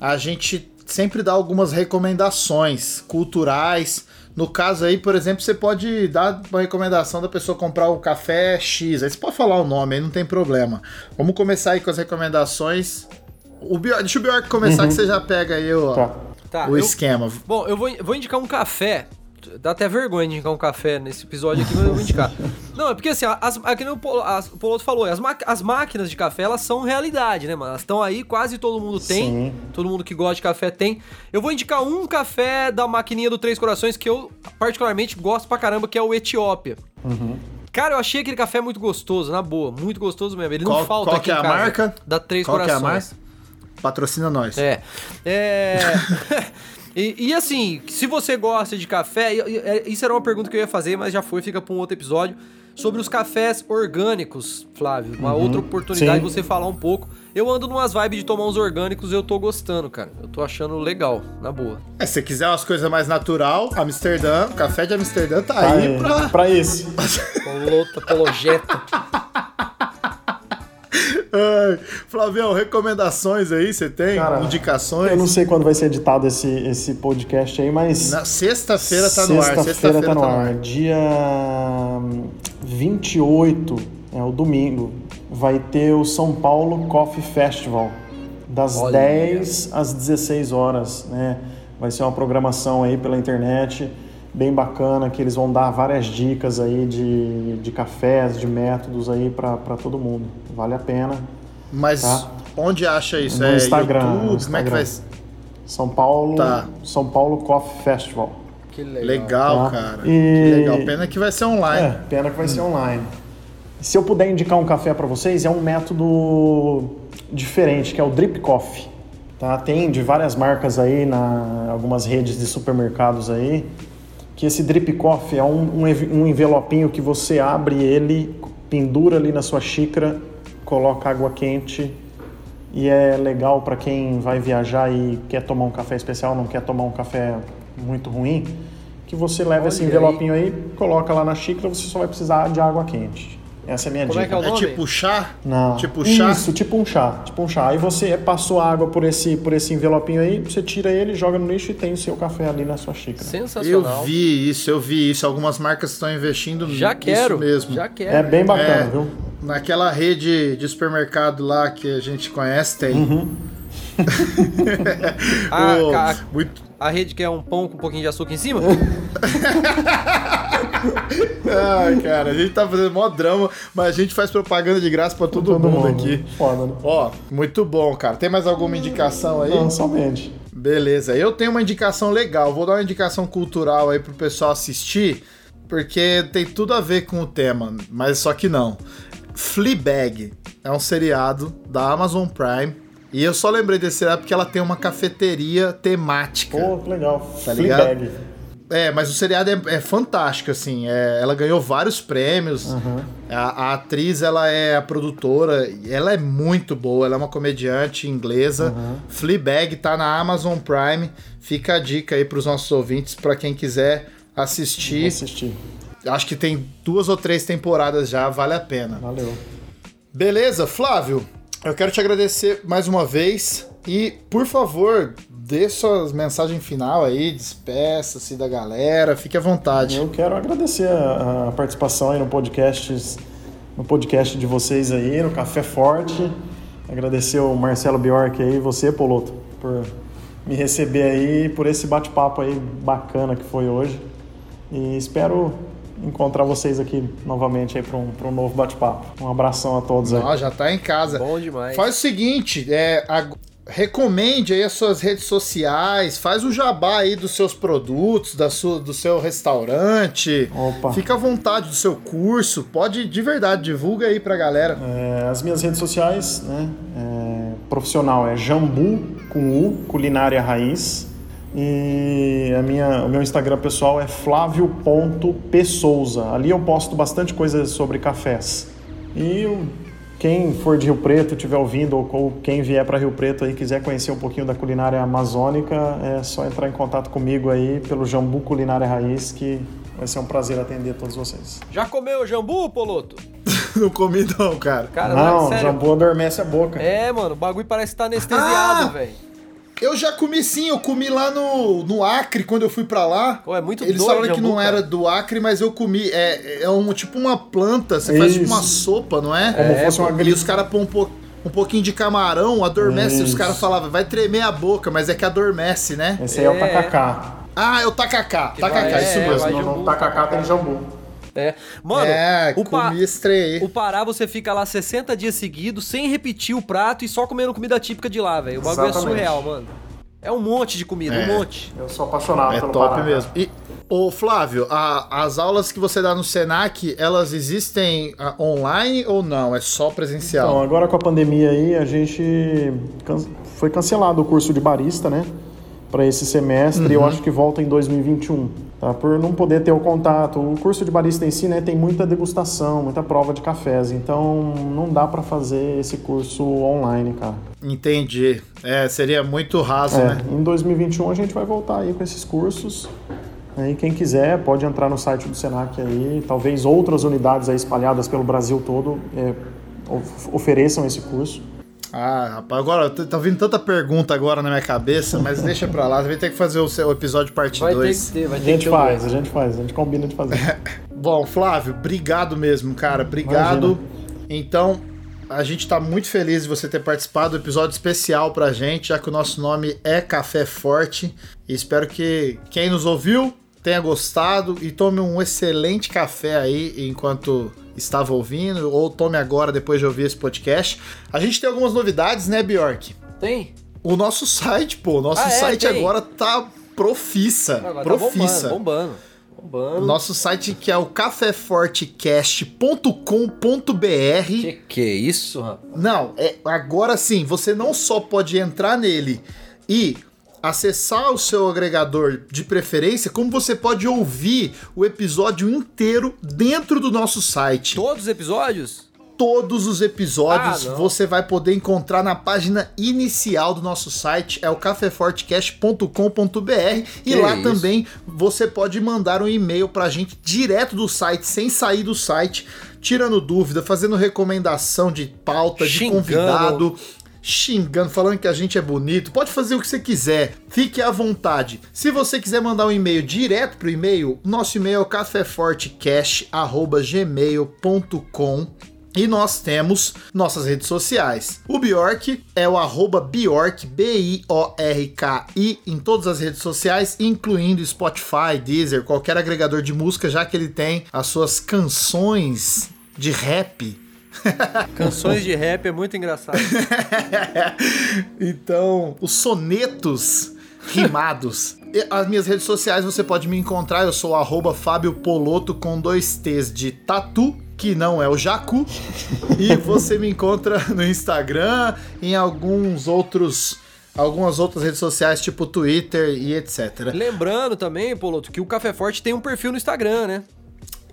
a gente sempre dá algumas recomendações culturais. No caso aí, por exemplo, você pode dar uma recomendação da pessoa comprar o café X. Aí você pode falar o nome, aí não tem problema. Vamos começar aí com as recomendações. O Bjork, deixa o Bjork começar que você já pega aí o, Tá. Tá, o eu- esquema. Bom, eu vou, vou indicar um café. Dá até vergonha de indicar um café nesse episódio aqui, mas eu vou indicar. Não, é porque assim, as, aqui no as, o Poloto falou, as, as máquinas de café, elas são realidade, né, mano? Elas estão aí, quase todo mundo tem. Sim. Todo mundo que gosta de café tem. Eu vou indicar um café da maquininha do Três Corações que eu particularmente gosto pra caramba, que é o Etiópia. Cara, eu achei aquele café muito gostoso, na boa. Muito gostoso mesmo. Ele Qual- não falta qual aqui que é a casa. marca? Da Três Qual que é a Corações. marca? Patrocina nós. É. É. e, e assim, se você gosta de café, e- isso era uma pergunta que eu ia fazer, mas já foi, fica para um outro episódio. Sobre os cafés orgânicos, Flávio. Uma outra oportunidade de você falar um pouco. Eu ando numas vibes de tomar uns orgânicos e eu tô gostando, cara. Eu tô achando legal, na boa. É, se você quiser umas coisas mais natural, Amsterdã, o café de Amsterdã tá, Tá aí aí, pra. pra isso. Polota, polojeta. Ai, Flavião, recomendações aí, você tem? Cara, Indicações? Eu não sei quando vai ser editado esse, esse podcast aí, mas. Na sexta-feira tá no ar. Sexta-feira tá no ar. Dia 28, é o domingo, vai ter o São Paulo Coffee Festival, das Olha. 10 às 16 horas, né? Vai ser uma programação aí pela internet, bem bacana, que eles vão dar várias dicas aí de, de cafés, de métodos aí para todo mundo. Vale a pena. Mas Tá. onde acha isso? No é Instagram, YouTube? no Como é que Instagram. vai? São Paulo, Tá. São Paulo Coffee Festival. Que legal. Legal, Tá. cara. E- Que legal. Pena que vai ser online. É, pena que vai ser online. Se eu puder indicar um café para vocês, é um método diferente, que é o Drip Coffee. Tá? Tem de várias marcas aí, na algumas redes de supermercados aí, que esse Drip Coffee é um, um, um envelopinho que você abre ele, pendura ali na sua xícara, coloca água quente e é legal para quem vai viajar e quer tomar um café especial, não quer tomar um café muito ruim, que você leva esse Olha envelopinho aí, coloca lá na xícara, você só vai precisar de água quente. Essa é a minha Como é dica. que é o É nome? tipo chá? Não. Tipo chá? Isso, tipo um chá, tipo um chá. Aí você passou a água por esse, por esse envelopinho aí, você tira ele, joga no lixo e tem o seu café ali na sua xícara. Eu Sensacional. vi isso, eu vi isso. Algumas marcas estão investindo Já quero. nisso mesmo. Já quero. É bem bacana, É. viu? Naquela rede de supermercado lá que a gente conhece, tem. Uhum. Ah, Ô, ca- muito... A rede que é um pão com um pouquinho de açúcar em cima? Ai, cara, a gente tá fazendo mó drama, mas a gente faz propaganda de graça pra todo, Todo mundo, mundo. aqui. Foda, né? Ó, muito bom, cara. Tem mais alguma indicação aí? Não, somente. Beleza, eu tenho uma indicação legal. Vou dar uma indicação cultural aí pro pessoal assistir, porque tem tudo a ver com o tema, mas só que não. Fleabag é um seriado da Amazon Prime. E eu só lembrei desse seriado porque ela tem uma cafeteria temática. Pô, que legal. Tá ligado? É, mas o seriado é, é fantástico, assim. é- ela ganhou vários prêmios. A, a atriz, ela é a produtora. Ela é muito boa. Ela é uma comediante inglesa. Fleabag tá na Amazon Prime. Fica a dica aí pros nossos ouvintes, pra quem quiser assistir. assistir. Acho que tem duas ou três temporadas já, vale a pena. Valeu. Beleza, Flávio, eu quero te agradecer mais uma vez e, por favor, dê suas mensagens final aí, despeça-se da galera, fique à vontade. Eu quero agradecer a, a participação aí no podcast, no podcast de vocês aí, no Café Forte. Agradecer o Marcelo Bjork aí, você, Poloto, por me receber aí, por esse bate-papo aí bacana que foi hoje. E espero encontrar vocês aqui novamente aí para um, pra um novo bate-papo. Um abração a todos aí. Ó, já tá em casa. Bom demais. Faz o seguinte, é, ag- recomende aí as suas redes sociais, faz o jabá aí dos seus produtos, da sua, do seu restaurante. Opa. Fica à vontade do seu curso, pode de verdade, divulga aí pra galera. É, as minhas redes sociais, né? é, profissional é Jambu com U, culinária raiz. E a minha, o meu Instagram pessoal é flávio.psouza. Ali eu posto bastante coisa sobre cafés. E o- quem for de Rio Preto, estiver ouvindo, ou, ou quem vier para Rio Preto aí quiser conhecer um pouquinho da culinária amazônica, é só entrar em contato comigo aí pelo Jambu Culinária Raiz, que vai ser um prazer atender todos vocês. Já comeu jambu, Poloto? Não comi não, cara. Cara, Não, sério. jambu adormece a boca. É, mano, o bagulho parece estar anestesiado, Ah! velho. Eu já comi sim, eu comi lá no, no Acre quando eu fui pra lá. Pô, é muito Eles doido falaram que não cara. era do Acre, mas eu comi. É, é um tipo uma planta, você faz tipo Isso. uma sopa, não é? Como fosse uma E os caras põem um, po- um pouquinho de camarão, adormece. Os Isso. caras falavam, vai tremer a boca, mas é que adormece, né? Esse aí é, o É. tacacá. Ah, é o tacacá. Tacacá, vai- isso é, mesmo. no, jambu, no tacacá tem jambu. É. Mano, é, o, pa- o Pará você fica lá 60 dias seguidos, sem repetir o prato e só comendo comida típica de lá, velho. O bagulho é Exatamente. surreal, mano. É um monte de comida, É. um monte. Eu sou apaixonado É pelo top Pará. mesmo. E, ô Flávio, a- as aulas que você dá no Senac, elas existem online ou não? É só presencial? Então, agora com a pandemia aí, a gente can- foi cancelado o curso de barista, né? Para esse semestre, eu acho que volta em 2021, tá? Por não poder ter o contato. O curso de barista em si, né, tem muita degustação, muita prova de cafés, então não dá para fazer esse curso online, cara. Entendi. É, seria muito raso, É, né? em 2021 a gente vai voltar aí com esses cursos. Aí quem quiser pode entrar no site do Senac aí, talvez outras unidades aí espalhadas pelo Brasil todo é, of- ofereçam esse curso. Ah, rapaz, agora tá vindo tanta pergunta agora na minha cabeça, mas deixa pra lá, vai ter que fazer o seu episódio parte Vai ter 2. que ter, vai A ter que gente ter. um faz, a gente faz, a gente combina de fazer. Bom, Flávio, obrigado mesmo, cara. Obrigado. Então, a gente tá muito feliz de você ter participado do episódio especial pra gente, já que o nosso nome é Café Forte. E espero que quem nos ouviu tenha gostado e tome um excelente café aí enquanto estava ouvindo, ou tome agora depois de ouvir esse podcast. A gente tem algumas novidades, né, Bjork? Tem? O nosso site, pô, o nosso Ah, é, site agora tá profissa. Agora profissa. tá bombando, bombando. Bombando. Nosso site que é o cafefortecast.com.br. Que que é isso, rapaz? Não, é, agora sim, você não só pode entrar nele e acessar o seu agregador de preferência, como você pode ouvir o episódio inteiro dentro do nosso site. Todos os episódios? Todos os episódios Ah, você vai poder encontrar na página inicial do nosso site, é o cafefortecast.com.br e lá isso. também você pode mandar um e-mail pra gente direto do site, sem sair do site, tirando dúvida, fazendo recomendação de pauta, de Xingando. convidado, xingando, falando que a gente é bonito. Pode fazer o que você quiser, fique à vontade. Se você quiser mandar um e-mail direto pro e-mail, nosso e-mail é o cafefortecast@gmail.com. E nós temos nossas redes sociais. O Bjork é o arroba Bjork, B-I-O-R-K-I, em todas as redes sociais, incluindo Spotify, Deezer, qualquer agregador de música, já que ele tem as suas canções de rap. Canções de rap é muito engraçado. então, os sonetos rimados. As minhas redes sociais você pode me encontrar, eu sou arroba Fábio Poloto com dois T's de tatu, que não é o Jacu. e você me encontra no Instagram, em alguns outros. Algumas outras redes sociais, tipo Twitter e etc. Lembrando também, Poloto, que o Café Forte tem um perfil no Instagram, né?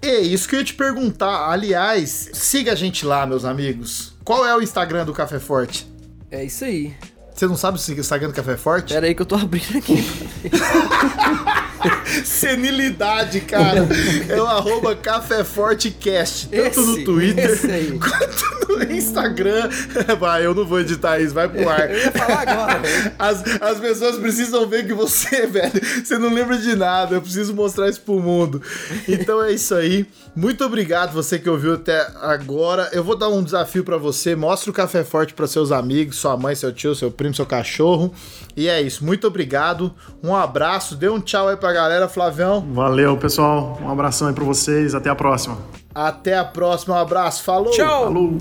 É isso que eu ia te perguntar. Aliás, siga a gente lá, meus amigos. Qual é o Instagram do Café Forte? É isso aí. Você não sabe o Instagram do Café Forte? Pera aí que eu tô abrindo aqui. Senilidade, cara. É o arroba Café Fortecast. Tanto Esse, no Twitter quanto no Instagram. Vai, eu não vou editar isso, vai pro ar. Eu ia falar agora, velho. As, as pessoas precisam ver que você, velho, você não lembra de nada. Eu preciso mostrar isso pro mundo. Então é isso aí. Muito obrigado você que ouviu até agora. Eu vou dar um desafio pra você. Mostre o Café Forte pra seus amigos, sua mãe, seu tio, seu primo, seu cachorro. E é isso. Muito obrigado. Um abraço. Dê um tchau aí pra galera, Flavião. Valeu, pessoal. Um abração aí pra vocês. Até a próxima. Até a próxima. Um abraço. Falou. Tchau! Falou!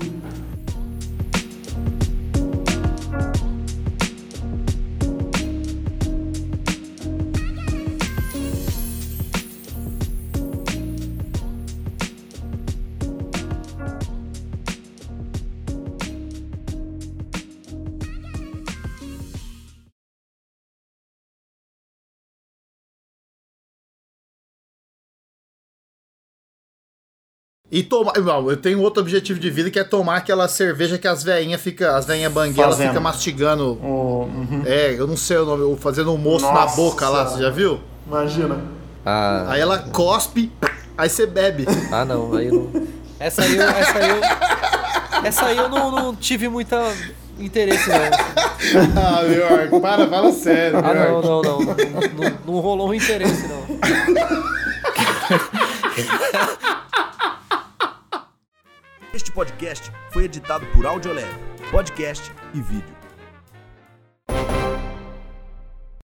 E tomar. Eu tenho outro objetivo de vida que é tomar aquela cerveja que as veinhas fica, as veinhas banguelas Fazendo. fica mastigando. O- uhum. É, eu não sei o nome, o- fazendo um moço na boca lá, você já viu? Imagina. Ah, Aí ela cospe, aí você bebe. ah não, aí eu não. Essa aí eu. Essa aí eu, essa aí eu não, não tive muita interesse, não. ah, Arco, para, fala sério, Ah, não, não. Não, não- não rolou um interesse, não. Este podcast foi editado por Audiolab, podcast e vídeo.